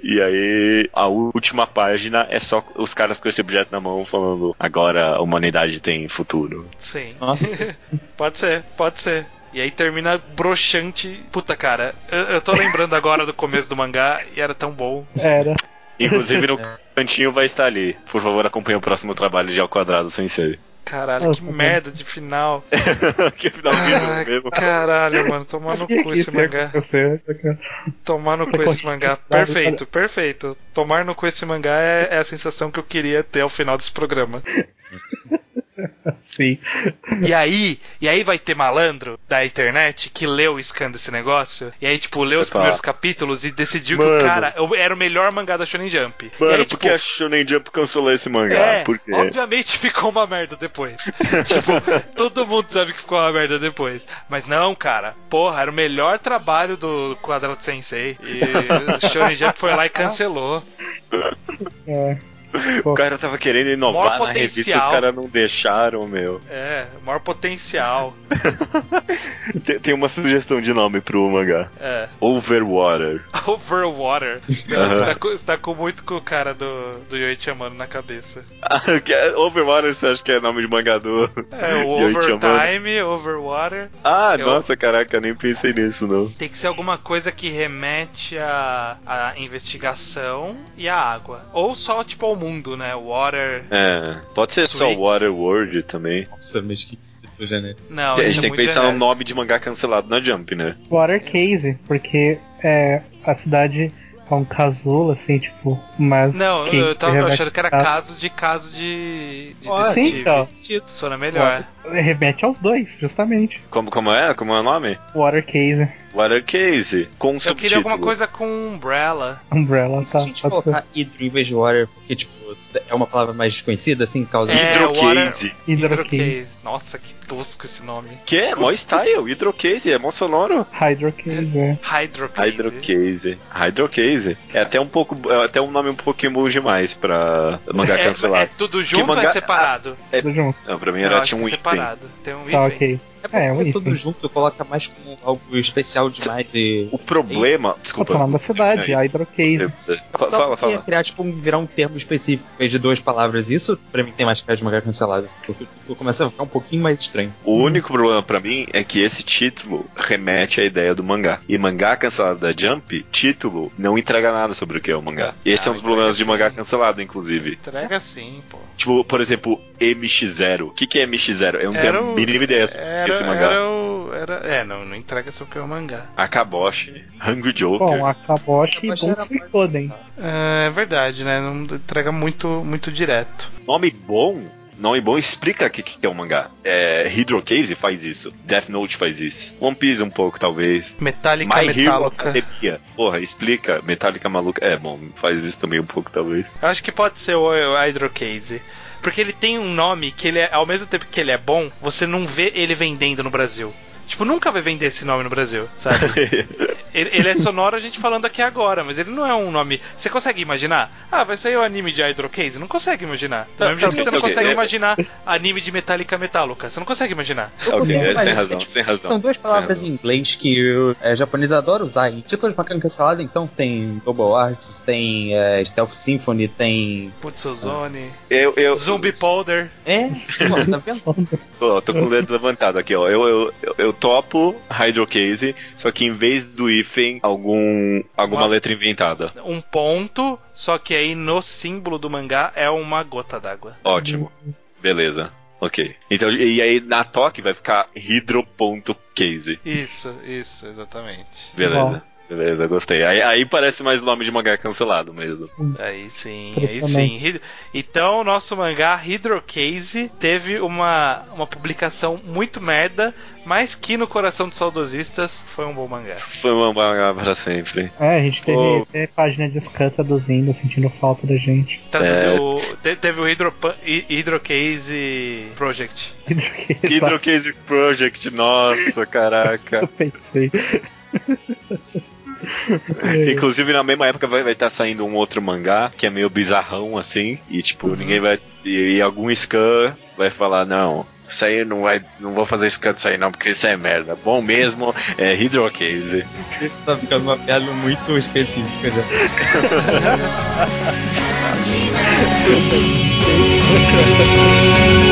A: E aí, a última página é só os caras com esse objeto na mão falando: agora a humanidade tem futuro.
B: Sim.
D: Nossa. [laughs]
B: Pode ser, pode ser. E aí termina broxante. Puta, cara, eu, eu tô lembrando agora do começo do mangá e era tão bom.
C: Era.
A: Inclusive no [laughs] cantinho vai estar ali. Por favor, acompanhe o próximo trabalho de Ao Quadrado Sensei.
B: Caralho, que merda de final. [laughs]
A: que finalzinho
B: Ai,
A: mesmo.
B: caralho, mano, tomar no [laughs] cu esse mangá. Tomar no cu esse mangá. Perfeito, perfeito. Tomar no cu esse mangá é, é a sensação que eu queria ter ao final desse programa. [laughs]
C: Sim.
B: E aí, e aí vai ter malandro da internet que leu o scan desse negócio, e aí, tipo, leu os primeiros capítulos e decidiu que
A: Mano.
B: o cara era o melhor mangá da Shonen Jump.
A: Mano,
B: e aí,
A: por que a Shonen Jump cancelou esse mangá?
B: É,
A: por quê?
B: obviamente [laughs] ficou uma merda depois. [laughs] tipo, todo mundo sabe que ficou uma merda depois. Mas não, cara, porra, era o melhor trabalho do Quadrado Sensei. E o Shonen Jump foi lá e cancelou.
C: É. [laughs]
A: O cara tava querendo inovar na revista, os caras não deixaram, meu.
B: É, maior potencial. [laughs]
A: Tem, tem uma sugestão de nome pro mangá.
B: É.
A: Overwater. [laughs]
B: Overwater. Você tá, com, você tá com muito com o cara do, do Yoichi Amano na cabeça.
A: É- Overwater você acha que é nome de mangá do...
B: É, o? Overtime, Overwater.
A: Ah,
B: Eu-
A: nossa, caraca, nem pensei nisso, não.
B: Tem que ser alguma coisa que remete à, à investigação e à água. Ou só, tipo, ao mundo, né? Water.
A: É, pode ser só
B: Sweet.
A: Waterworld também.
D: Nossa, mas que genérico.
B: Não,
A: a gente
B: é
A: tem que pensar no
B: genérico.
A: nome de mangá cancelado na Jump, né?
C: Water Case, porque é, a cidade é um casulo, assim, tipo, mas.
B: Não,
C: que
B: eu tava achando que era
C: a-
B: caso de caso de, de
D: Olha,
C: Sim, então.
B: Sona melhor.
C: Remete aos dois, justamente.
A: Como, como é? Como é o nome?
C: Water Case,
A: Water Case. Com
B: Eu
A: subtítulo.
B: queria alguma coisa com Umbrella.
C: Umbrella,
D: Se
C: tá?
D: a gente colocar Hydro em vez de Water, porque, tipo, é uma palavra mais desconhecida, assim, causa
B: É,
A: Hydrocase.
C: Hydrocase.
B: Hydrocase. Nossa, que tosco esse nome.
A: Que é? Mó style. Hydrocase. É mó sonoro.
C: Hydrocase, é.
B: Hydrocase.
A: Hydrocase. Hydrocase. É até um pouco. É até um nome um pouquinho bom demais pra mangá
B: É, é
A: cancelado.
B: tudo junto ou é
A: mangá-
B: separado?
C: Tudo junto.
A: Não, pra mim era
B: acho
A: tinha um
B: é
A: hífen.
B: separado. Tem um
C: Tá, ok.
D: É porque
C: É, um
D: ser tudo junto coloca mais como algo especial demais e.
A: O problema.
C: Pode
A: Desculpa.
C: o nome da cidade,
A: É,
C: Hydrocase.
A: Fala, fala. fala.
D: criar, tipo, um, virar um termo específico de duas palavras. Isso, pra mim, tem mais cara de mangá cancelado. Porque o título começa a ficar um pouquinho mais estranho.
A: O único problema pra mim é que esse título remete à ideia do mangá. E mangá cancelado da Jump, título não entrega nada sobre o que é o mangá. Esse
B: Ah,
A: é um dos problemas de
B: entrega
A: mangá
B: sim.
A: cancelado, inclusive.
B: Entrega sim, pô.
A: Tipo, por exemplo, MX0. O que, que é MX0? Eu não tenho
B: Era
A: a mínima ideia sobre
B: Era,
A: esse mangá.
B: era o. Era, é, não, não entrega sobre o que é o mangá.
A: Akaboshi, Hungry Joker.
C: Bom, Akaboshi e
D: Akaboshi
C: Bunsen
D: mais-
C: Koden.
B: É, é verdade, né? Não entrega muito, muito direto.
A: Nome bom. Nome bom explica o que, que é um mangá. É, Hydrocase faz isso. Death Note faz isso. One Piece um pouco, talvez.
B: Metallica
A: My
B: Metallica.
A: Academia. Porra, explica. Metallica maluca. É, bom, faz isso também um pouco, talvez.
B: Eu acho que pode ser o, o Hydrocase. Porque ele tem um nome que ele é, ao mesmo tempo que ele é bom, você não vê ele vendendo no Brasil. Tipo, nunca vai vender esse nome no Brasil, sabe? [laughs] ele, ele é sonoro a gente falando aqui agora, mas ele não é um nome. Você consegue imaginar? Ah, vai sair o anime de Hydrocase? Não consegue imaginar. Do mesmo jeito que você não consegue
A: é-
B: imaginar anime de Metallica Metallica. Você não consegue imaginar.
D: Eu consigo,
A: é,
D: mas
A: tem
D: é,
A: razão,
D: tipo,
A: tem razão.
D: São duas palavras em inglês que o é, japonês adora usar. Em título de mangá cancelado, então, tem Double Arts, tem é, Stealth Symphony, tem.
B: Putz, Ozone.
A: Eu, eu,
B: Zumbi Powder.
D: É, pô, [laughs] tá vendo?
A: Ó, tô com o dedo levantado aqui, ó. Eu, eu, eu, topo Hydrocase, só que em vez do hífen, algum, alguma
B: Uma-
A: letra inventada.
B: Um ponto, só que aí no símbolo do mangá é uma gota d'água.
A: Ótimo. Beleza. Ok. Então, e aí na toque vai ficar hydro.case.
B: Isso, isso, exatamente.
A: Beleza.
C: Bom.
A: Beleza, gostei. Aí, aí parece mais nome de mangá cancelado mesmo.
B: Aí sim, aí sim. Então, o nosso mangá Hydrocase teve uma, uma publicação muito merda, mas que no coração dos saudosistas foi um bom mangá.
A: Foi um mangá pra sempre.
C: É, a gente teve,
A: Ô.
C: teve página de scan traduzindo, sentindo falta da gente.
B: Traduziu, te- teve o Hydrocase Project.
A: Hydrocase Project, nossa, caraca. [laughs]
C: Eu pensei. [laughs]
A: Inclusive, na mesma época vai estar saindo um outro mangá que é meio bizarrão assim. E tipo,
B: Uhum.
A: ninguém vai. E, e algum scan vai falar, não. Isso aí não vai. Não vou fazer scan disso aí não, porque isso é merda. Bom mesmo é Hydrocase.
D: Isso tá ficando uma piada muito específica já. [laughs] [laughs]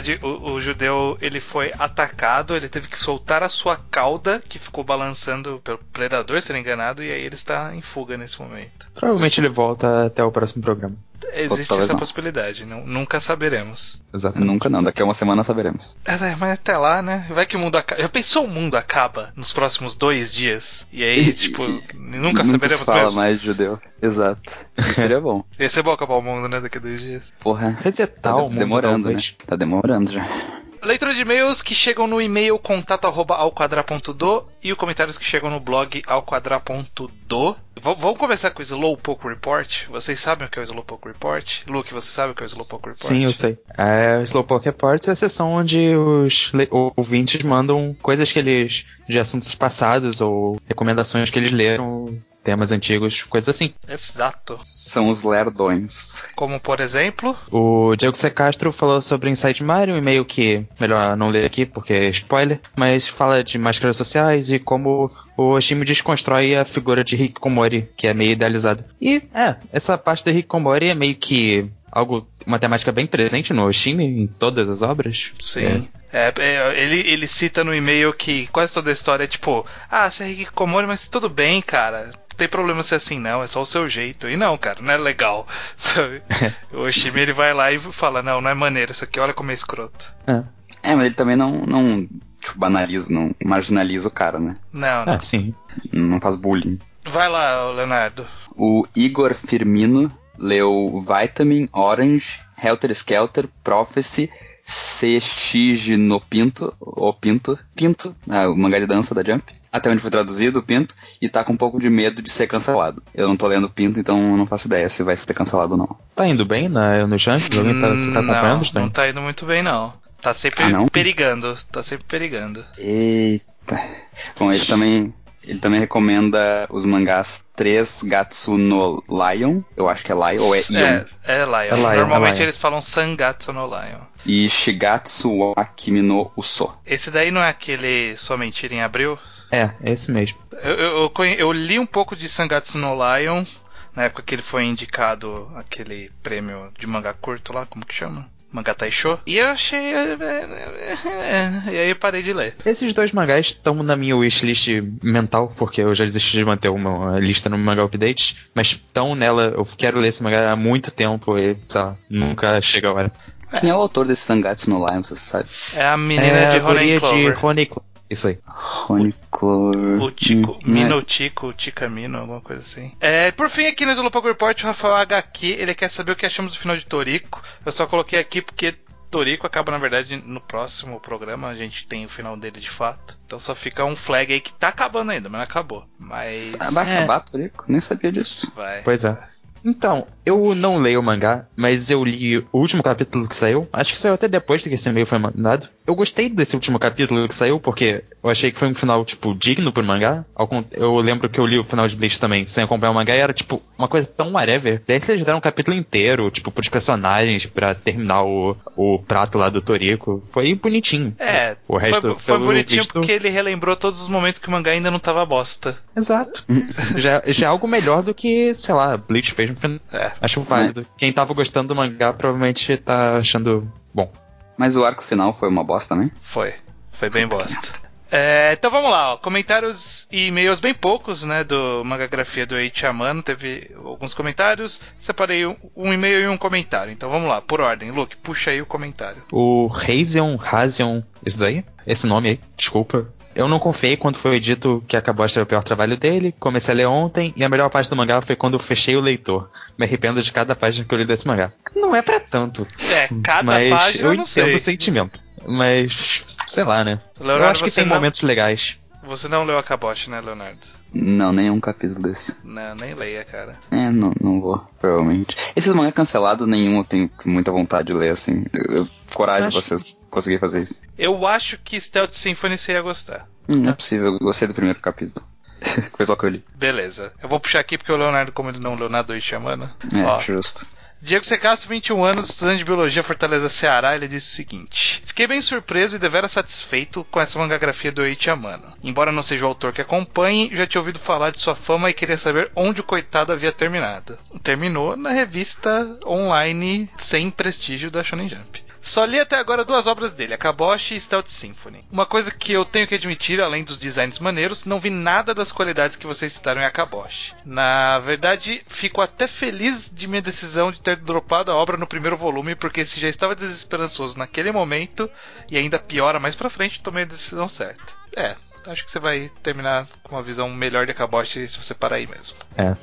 B: verdade, o, o judeu ele foi atacado, ele teve que soltar a sua cauda, que ficou balançando pelo predador, se não enganado, e aí ele está em fuga nesse momento.
D: Provavelmente ele volta até o próximo programa.
B: Existe essa
F: não.
B: possibilidade, não- nunca saberemos.
D: Exatamente.
F: Nunca não, daqui a uma semana saberemos.
B: É, né, mas até lá, né? Vai que o mundo acaba. Já pensou o mundo acaba nos próximos dois dias? E aí,
F: E-
B: tipo,
F: e-
B: nunca
F: se
B: saberemos
F: fala
B: mesmo.
F: mais de judeu. Exato. Isso seria bom. [laughs]
B: Ia ser bom acabar o mundo, né? Daqui a dois dias.
F: Porra.
D: Resetar
F: Tá
D: o mundo,
F: demorando, né? Tá demorando já.
B: Leitura de e-mails que chegam no e-mail contato arroba alquadra.do e os comentários que chegam no blog alquadra.do. Vamos começar com o Slowpoke Report. Vocês sabem o que é o Slowpoke Report? Luke, você sabe o que é o Slowpoke Report?
D: Sim, eu sei. É, o Slowpoke Reports é a sessão onde os ouvintes mandam coisas que eles. de assuntos passados ou recomendações que eles leram, temas antigos, coisas assim.
B: Exato.
F: São os lerdões.
B: Como, por exemplo...
D: O Diego C. Castro falou sobre Inside Mario, um e-mail que melhor não ler aqui porque é spoiler, mas fala de máscaras sociais e como o Oshimi desconstrói a figura de Hikikomori, que é meio idealizada. E, é, essa parte do Hikikomori é meio que algo, uma temática bem presente no Oshimi, em todas as obras.
B: Sim. É, é, ele, ele cita no e-mail que quase toda a história é tipo, ah, você é Hikikomori, mas tudo bem, cara. Não tem problema ser assim, não, é só o seu jeito. E não, cara, não é legal. [laughs] Sabe? o Oshimi ele vai lá e fala, não, não é maneiro isso aqui, olha como é escroto.
D: É.
F: É, mas ele também não, não tipo, banaliza, não marginaliza o cara, né?
B: Não, não.
D: Ah, sim.
F: Não faz bullying.
B: Vai lá, Leonardo.
F: O Igor Firmino leu Vitamin, Orange, Helter Skelter, Prophecy, CX no Pinto, o Pinto, Pinto, ah, o mangá de dança da Jump. Até onde foi traduzido o Pinto, e tá com um pouco de medo de ser cancelado. Eu não tô lendo Pinto, então eu não faço ideia se vai ser cancelado ou não.
D: Tá indo bem na, no Jump? Alguém tá, você tá
B: Hum,
D: acompanhando,
B: não,
D: Stan?
B: não tá indo muito bem, não. Tá sempre
F: Ah, não?
B: perigando. Tá sempre perigando.
F: Eita. Bom, ele também, ele também recomenda os mangás 3 Gatsu no Lion, eu acho que é Lion, ou é Ion,
B: É, é Lion.
D: É Lion,
B: Normalmente
D: é Lion.
B: eles falam Sangatsu no Lion.
F: e Shigatsu wa Kimi no Uso.
B: Esse daí não é aquele Sua Mentira em Abril?
D: É, é esse mesmo.
B: Eu, eu, eu li um pouco de Sangatsu no Lion, na época que ele foi indicado aquele prêmio de manga curto lá, como que chama? Manga Taisho. E eu achei. é, é, é, e aí eu parei de ler.
D: Esses dois mangás estão na minha wishlist mental, porque eu já desisti de manter uma lista no Manga Update, mas estão nela, eu quero ler esse mangá há muito tempo e tá, nunca chega a hora.
F: Quem é o autor desse Sangatsu no Lion, você sabe?
B: É a menina
D: é
B: de Ronen
D: guria de
B: Clover.
D: Honey Clover. Isso aí.
F: Rony.
B: O Tico,
F: Hum,
B: Mino
F: né?
B: Tico, Tica Mino, alguma coisa assim. É, por fim, aqui no Slowpoke Report, o Rafael HQ, ele quer saber o que achamos do final de Torico. Eu só coloquei aqui porque Torico acaba, na verdade, no próximo programa, a gente tem o final dele de fato. Então só fica um flag aí que tá acabando ainda, mas não acabou. Mas.
F: Ah, vai
D: É.
F: acabar, Torico? Nem sabia disso.
B: Vai.
D: Pois é. Então, eu não leio o mangá, mas eu li o último capítulo que saiu. Acho que saiu até depois que esse e-mail foi mandado. Eu gostei desse último capítulo que saiu, porque eu achei que foi um final, tipo, digno pro mangá. Eu lembro que eu li o final de Bleach também, sem acompanhar o mangá, e era, tipo, uma coisa tão whatever. Daí eles deram um capítulo inteiro, tipo, pros personagens, pra terminar o, o prato lá do Toriko. Foi bonitinho.
B: É,
D: O resto,
B: foi, foi bonitinho
D: visto-
B: porque ele relembrou todos os momentos que o mangá ainda não tava bosta.
D: Exato. [laughs] já, já é algo melhor do que, sei lá, Bleach fez no final.
B: É.
D: Acho válido. Quem tava gostando do mangá provavelmente tá achando bom.
F: Mas o arco final foi uma bosta também?
B: Foi. Foi bem bosta. É, então vamos lá, ó. comentários e e-mails bem poucos, né, do Magagrafia do Eiichi Amano, teve alguns comentários, separei um, um e-mail e um comentário, então vamos lá, por ordem, Luke, puxa aí o comentário.
D: O Razion, Razion, isso daí? Esse nome aí, desculpa. Eu não confiei quando foi dito que acabou de ser o pior trabalho dele, comecei a ler ontem, e a melhor parte do mangá foi quando eu fechei o leitor. Me arrependo de cada página que eu li desse mangá. Não é pra tanto,
B: É, cada
D: mas
B: página
D: eu
B: eu não
D: entendo
B: sei.
D: o sentimento. Mas, sei lá, né?
B: Leonardo,
D: eu acho que tem
B: não-
D: momentos legais.
B: Você não leu a Kabosh, né, Leonardo?
F: Não, nenhum capítulo desse.
B: Não, nem leia, cara.
F: É, não, não vou, provavelmente. Esses mangá cancelados, nenhum eu tenho muita vontade de ler, assim. Eu, eu- coragem vocês conseguirem fazer isso.
B: Eu acho que Stealth Symphony você ia gostar.
F: Hum, não é possível, eu gostei do primeiro capítulo. [laughs] Foi só que eu li.
B: Beleza. Eu vou puxar aqui porque o Leonardo, como ele não leu nada do Ishamana.
F: É,
B: Ó,
F: justo.
B: Diego Secasso, 21 anos, estudante de Biologia Fortaleza Ceará, ele disse o seguinte: Fiquei bem surpreso e deveras satisfeito com essa mangagrafia do Eiichi Amano. Embora não seja o autor que acompanhe, já tinha ouvido falar de sua fama e queria saber onde o coitado havia terminado. Terminou na revista online sem prestígio da Shonen Jump. Só li até agora duas obras dele, Akaboshi e Stealth Symphony. Uma coisa que eu tenho que admitir, além dos designs maneiros, não vi nada das qualidades que vocês citaram em Akaboshi. Na verdade, fico até feliz de minha decisão de ter dropado a obra no primeiro volume, porque se já estava desesperançoso naquele momento, e ainda piora mais pra frente, tomei a decisão certa. É, acho que você vai terminar com uma visão melhor de Akaboshi se você parar aí mesmo.
D: É.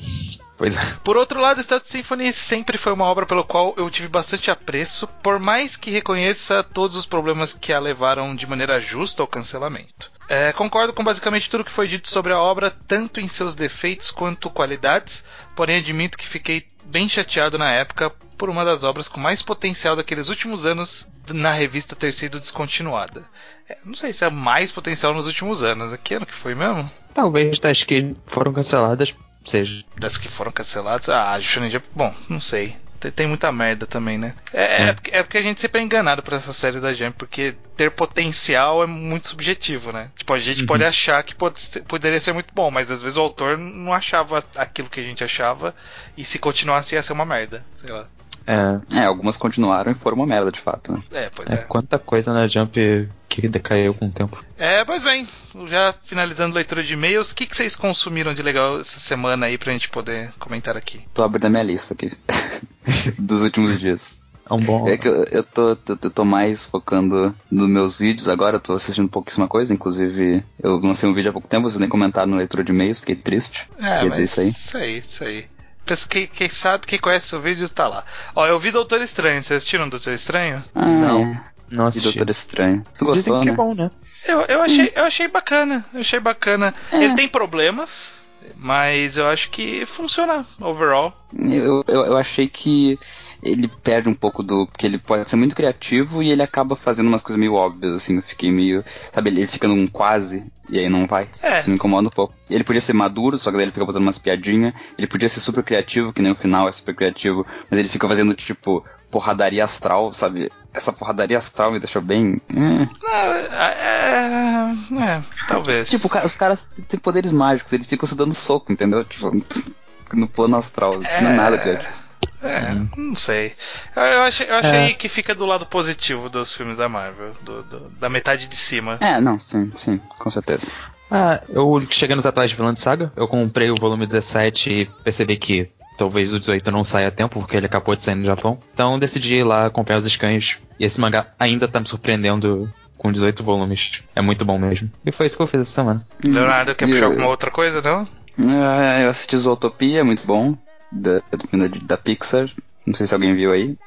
D: Pois é.
B: Por outro lado, Stealth Symphony sempre foi uma obra pela qual eu tive bastante apreço, por mais que reconheça todos os problemas que a levaram de maneira justa ao cancelamento. É, concordo com basicamente tudo que foi dito sobre a obra, tanto em seus defeitos quanto qualidades, porém admito que fiquei bem chateado na época por uma das obras com mais potencial daqueles últimos anos na revista ter sido descontinuada. É, não sei se é mais potencial nos últimos anos. Que ano que foi mesmo?
D: Talvez das que foram canceladas seja.
B: Das que foram canceladas? Ah, a Shonen Jump, bom, não sei. Tem, tem muita merda também, né? É, é.
D: É.
B: porque, é porque a gente sempre é enganado por essa série da Jump, porque ter potencial é muito subjetivo, né? Tipo, a gente
D: Uhum.
B: pode achar que pode ser- poderia ser muito bom, mas às vezes o autor não achava aquilo que a gente achava, e se continuasse ia ser uma merda, sei lá.
D: É,
F: É, algumas continuaram e foram uma merda, de fato. né?
B: É, pois
D: é,
B: é.
D: quanta coisa na Jump que decaiu com o tempo.
B: É, pois bem, já finalizando a leitura de e-mails, o que, que vocês consumiram de legal essa semana aí pra gente poder comentar aqui?
F: Tô abrindo a minha lista aqui. [laughs] Dos últimos dias.
D: É um bom.
F: É que eu, eu tô, tô, eu tô mais focando nos meus vídeos agora, eu tô assistindo pouquíssima coisa, inclusive eu lancei um vídeo há pouco tempo, vocês nem comentaram na leitura de e-mails, fiquei triste.
B: É,
F: Quer
B: mas
F: dizer isso aí?
B: Isso aí, isso aí. Pensa que quem sabe, quem conhece o vídeo tá lá. Ó, eu vi Doutor Estranho. Vocês assistiram Doutor Estranho?
F: Ah,
D: Não.
F: é.
D: Não
F: E
D: assisti.
F: Doutor Estranho. Tu
D: Dizem
F: gostou,
D: que
F: né?
D: é bom, né?
B: Eu, eu, achei, eu achei bacana. Eu achei bacana.
F: É.
B: Ele tem problemas, mas eu acho que funciona overall.
F: Eu, eu, eu achei que ele perde um pouco do. Porque ele pode ser muito criativo e ele acaba fazendo umas coisas meio óbvias, assim. Eu fiquei meio. Sabe, ele fica num quase e aí não vai.
B: É.
F: Isso me incomoda um pouco. Ele podia ser maduro, só que daí ele fica botando umas piadinhas. Ele podia ser super criativo, que nem o final é super criativo, mas ele fica fazendo tipo porradaria astral, sabe? Essa porradaria astral me deixou bem. hum.
B: É, é, é, talvez.
F: Tipo, os caras têm poderes mágicos, eles ficam se dando soco, entendeu? Tipo, [laughs] no plano astral. Isso não é nada criativo.
B: É, não sei. Eu, eu achei, eu achei que fica do lado positivo dos filmes da Marvel, do- do- da metade de cima.
F: É, não, sim, sim, com certeza.
D: Ah, eu cheguei nos atuais de Vilã de Saga, eu comprei o volume 17 e percebi que talvez o 18 não saia a tempo, porque ele acabou de sair no Japão. Então decidi ir lá comprar os scans. E esse mangá ainda tá me surpreendendo com 18 volumes. É muito bom mesmo. E foi isso que eu fiz essa semana.
B: Leonardo, quer puxar
F: eu-
B: alguma outra coisa, não?
F: É, eu assisti Zootopia, muito bom. Da, da, da Pixar. Não sei se alguém viu aí.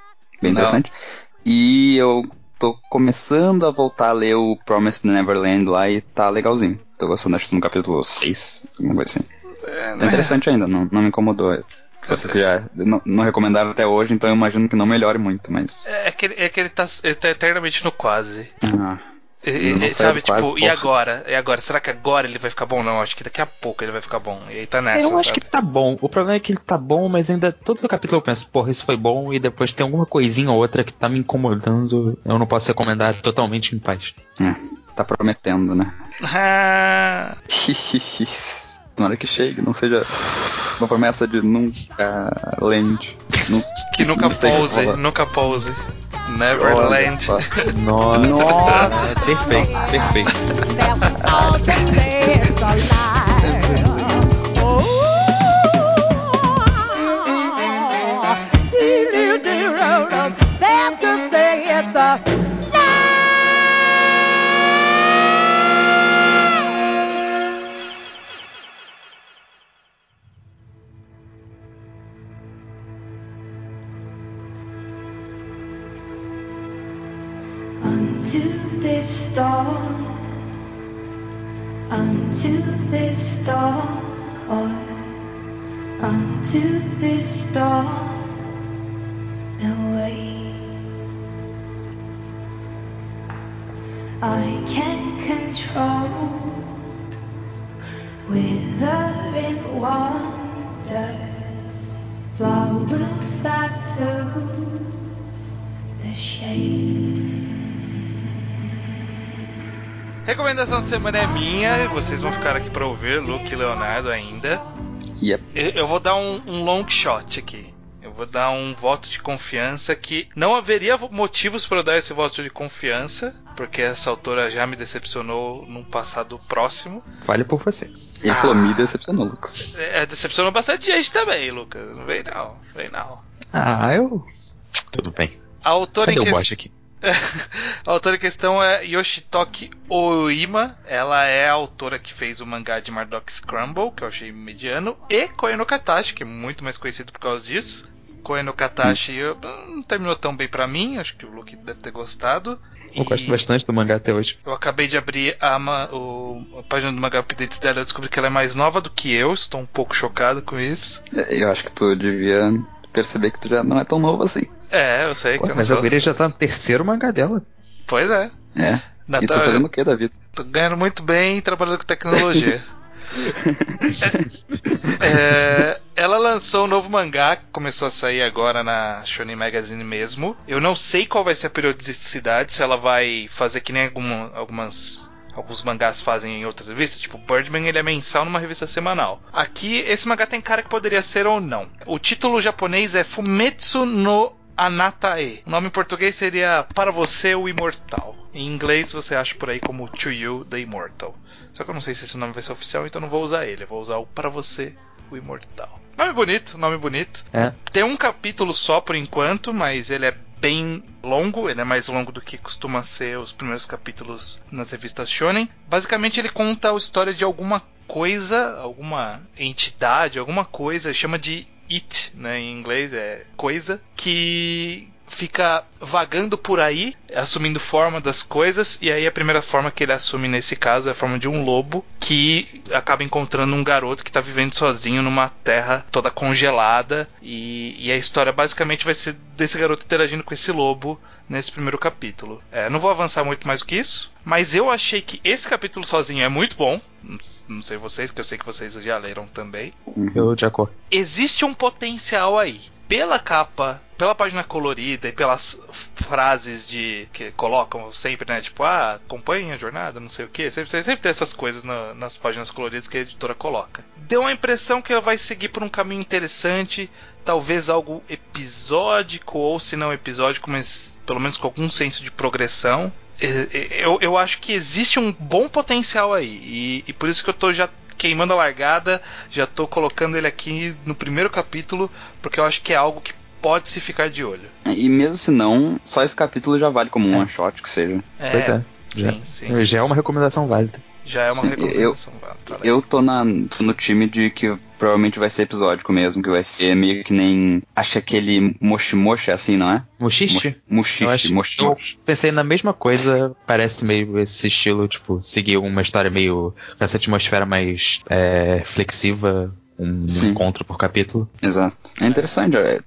F: Bem
B: Não.
F: interessante. E eu tô começando a voltar a ler o Promised Neverland lá e tá legalzinho. Tô gostando, acho que no capítulo 6, alguma coisa assim.
B: É,
F: Tá interessante ainda, não, não me incomodou. Vocês já não, não recomendaram até hoje, então eu imagino que não melhore muito, mas.
B: É que, ele- é que ele, tá, ele tá eternamente no quase.
F: Ah,
B: E- e- sabe,
F: quase,
B: tipo, e
F: porra.
B: agora? E agora? Será que agora ele vai ficar bom? Não, acho que daqui a pouco ele vai ficar bom. E aí tá nessa.
D: eu acho
B: sabe?
D: que tá bom. O problema é que ele tá bom, mas ainda todo capítulo eu penso, porra, isso foi bom, e depois tem alguma coisinha ou outra que tá me incomodando. Eu não posso recomendar totalmente em paz.
F: é, tá prometendo, né? [laughs]
B: Ah, [laughs]
F: Tomara que chegue, não seja uma promessa de nunca land. Não, [laughs]
B: que nunca
F: falar.
B: nunca.
F: Olha
B: Neverland. [laughs]
D: Nossa,
F: Nossa.
D: perfeito, perfeito.
G: Unto this dawn, unto this dawn, away. I can't control withering wonders flowers that lose the shape.
B: Recomendação da semana é minha, vocês vão ficar aqui pra ouvir, Luke e Leonardo ainda.
F: Yep.
B: Eu, eu vou dar um, um long shot aqui. Eu vou dar um voto de confiança que não haveria motivos para eu dar esse voto de confiança, porque essa autora já me decepcionou num passado próximo.
D: Vale por você.
F: Ele
B: Ah.
F: falou, me decepcionou, Lucas.
B: É, decepcionou bastante gente também, Lucas. Não vem não, vem não.
D: Ah, eu. Tudo bem.
B: A autora
D: Cadê
B: em
D: bot aqui? [laughs]
B: A autora em questão é Yoshitoki Oima. Ela é a autora que fez o mangá de Mardok Scramble, que eu achei mediano, e Koe no Katashi, que é muito mais conhecido por causa disso. Koe no Katashi eu- não terminou tão bem pra mim, acho que o Luke deve ter gostado.
D: Eu
B: E
D: gosto bastante do mangá até hoje.
B: eu acabei de abrir a, o- a página do Mangá Updates dela e eu descobri que ela é mais nova do que eu, estou um pouco chocado com isso.
F: Eu acho que tu devia perceber que tu já não é tão novo assim.
B: É, eu sei
D: Pô,
B: que eu
D: mas
B: sou...
D: a Guria já tá no terceiro mangá dela.
B: Pois é.
F: É. E tu
B: Natal-
F: fazendo o que da vida?
B: Tô ganhando muito bem trabalhando com tecnologia. [laughs] É, ela lançou um novo mangá que começou a sair agora na Shonen Magazine mesmo. Eu não sei qual vai ser a periodicidade, se ela vai fazer que nem alguma- algumas. Alguns mangás fazem em outras revistas, tipo Birdman, ele é mensal numa revista semanal. Aqui, esse mangá tem cara que poderia ser ou não. O título japonês é Fumetsu no Anatae. O nome em português seria Para Você o Imortal. Em inglês você acha por aí como To You the Immortal. Só que eu não sei se esse nome vai ser oficial, então não vou usar ele. Eu vou usar o Para Você o Imortal. Nome bonito, nome bonito.
D: É.
B: Tem um capítulo só por enquanto, mas ele é bem longo, ele é mais longo do que costuma ser os primeiros capítulos nas revistas shonen. Basicamente ele conta a história de alguma coisa, alguma entidade, alguma coisa, chama de it, né, em inglês é coisa, que fica vagando por aí, assumindo forma das coisas, e aí a primeira forma que ele assume nesse caso é a forma de um lobo que acaba encontrando um garoto que está vivendo sozinho numa terra toda congelada, e, e a história basicamente vai ser desse garoto interagindo com esse lobo nesse primeiro capítulo. É, não vou avançar muito mais do que isso, mas eu achei que esse capítulo sozinho é muito bom. Não, sei vocês, que eu sei que vocês já leram também
D: Eu acordo.
B: existe um potencial aí. Pela capa, pela página colorida e pelas frases de que colocam sempre, né? Tipo, ah, acompanhe a jornada, não sei o que. Sempre, sempre tem essas coisas na- nas páginas coloridas que a editora coloca. Deu a impressão que ela vai seguir por um caminho interessante, talvez algo episódico, ou se não episódico, mas pelo menos com algum senso de progressão. Eu, eu acho que existe um bom potencial aí. E, e por isso que eu tô já queimando a largada, já tô colocando ele aqui no primeiro capítulo, porque eu acho que é algo que pode se ficar de olho.
F: E mesmo se não, só esse capítulo já vale como um
D: É.
F: one shot que seja.
B: É,
D: Pois é. Já,
B: Sim, sim.
D: já é uma recomendação válida.
B: Já é uma
F: Sim,
B: recomendação. Legal.
F: Eu tô, na, tô no time de que provavelmente vai ser episódico mesmo, que vai ser meio que nem. Acho que aquele Moshi é assim, não é?
D: Mochiche? Eu
F: Moshi.
D: eu pensei na mesma coisa, parece meio esse estilo, tipo, seguir uma história meio com essa atmosfera mais é, flexiva, um
F: Sim.
D: encontro por capítulo.
F: Exato. É interessante, é,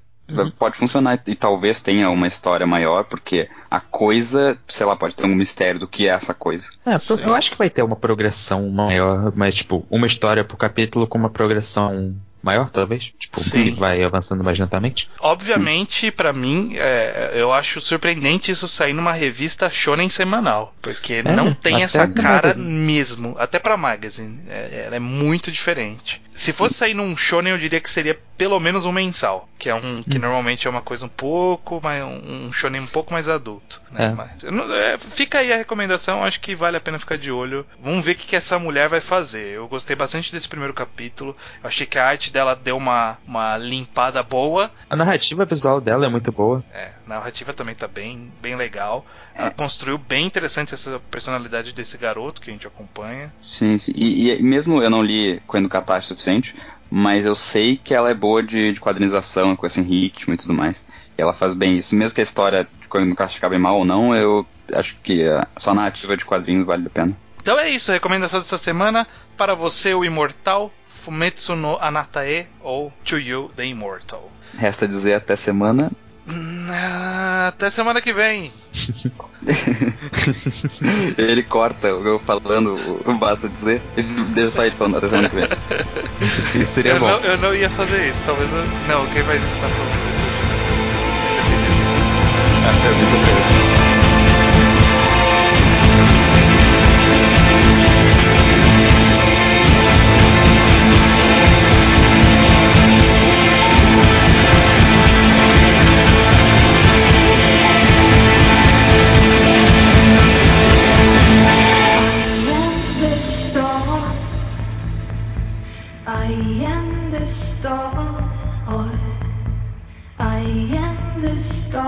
F: pode funcionar e talvez tenha uma história maior, porque a coisa, sei lá, pode ter um mistério do que é essa coisa.
D: É, eu acho que vai ter uma progressão maior, mas tipo, uma história por capítulo com uma progressão maior, talvez? Tipo,
B: Sim.
D: que vai avançando mais lentamente.
B: Obviamente, pra mim, é, eu acho surpreendente isso sair numa revista shonen semanal, porque não tem essa cara
D: Magazine.
B: mesmo, até pra magazine, é, ela é muito diferente. Se fosse sair num shonen, eu diria que seria pelo menos um mensal, que é um que normalmente é uma coisa um pouco mais um shonen um pouco mais adulto. Né?
D: É.
B: Mas, não- é, fica aí a recomendação, acho que vale a pena ficar de olho. Vamos ver o que, que essa mulher vai fazer. Eu gostei bastante desse primeiro capítulo. Eu achei que a arte dela deu uma, uma limpada boa.
D: A narrativa visual dela é muito boa.
B: É, narrativa também tá bem, bem legal. Ela construiu bem interessante essa personalidade desse garoto que a gente acompanha.
F: Sim, sim. E, e mesmo eu não li Coen do Catástrofe o suficiente, mas eu sei que ela é boa de, de quadrinização, com esse ritmo e tudo mais. E ela faz bem isso. Mesmo que a história de Coen do Catástrofe acabe mal ou não, eu acho que a, só a narrativa de quadrinhos vale a pena.
B: Então é isso, a recomendação dessa semana para você, o Imortal, Fumetsu no Anatae ou To You, the Immortal.
F: Resta dizer até semana.
B: Ah, Até semana que vem. [laughs]
F: Ele corta o eu falando, o basta dizer, ele deixa só ele falando até semana que vem.
D: Isso seria
B: eu,
D: bom.
B: não, eu não ia fazer isso, talvez eu. Não, quem vai estar falando vai ser o Júnior.
G: Ah,
H: so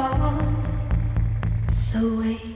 H: away.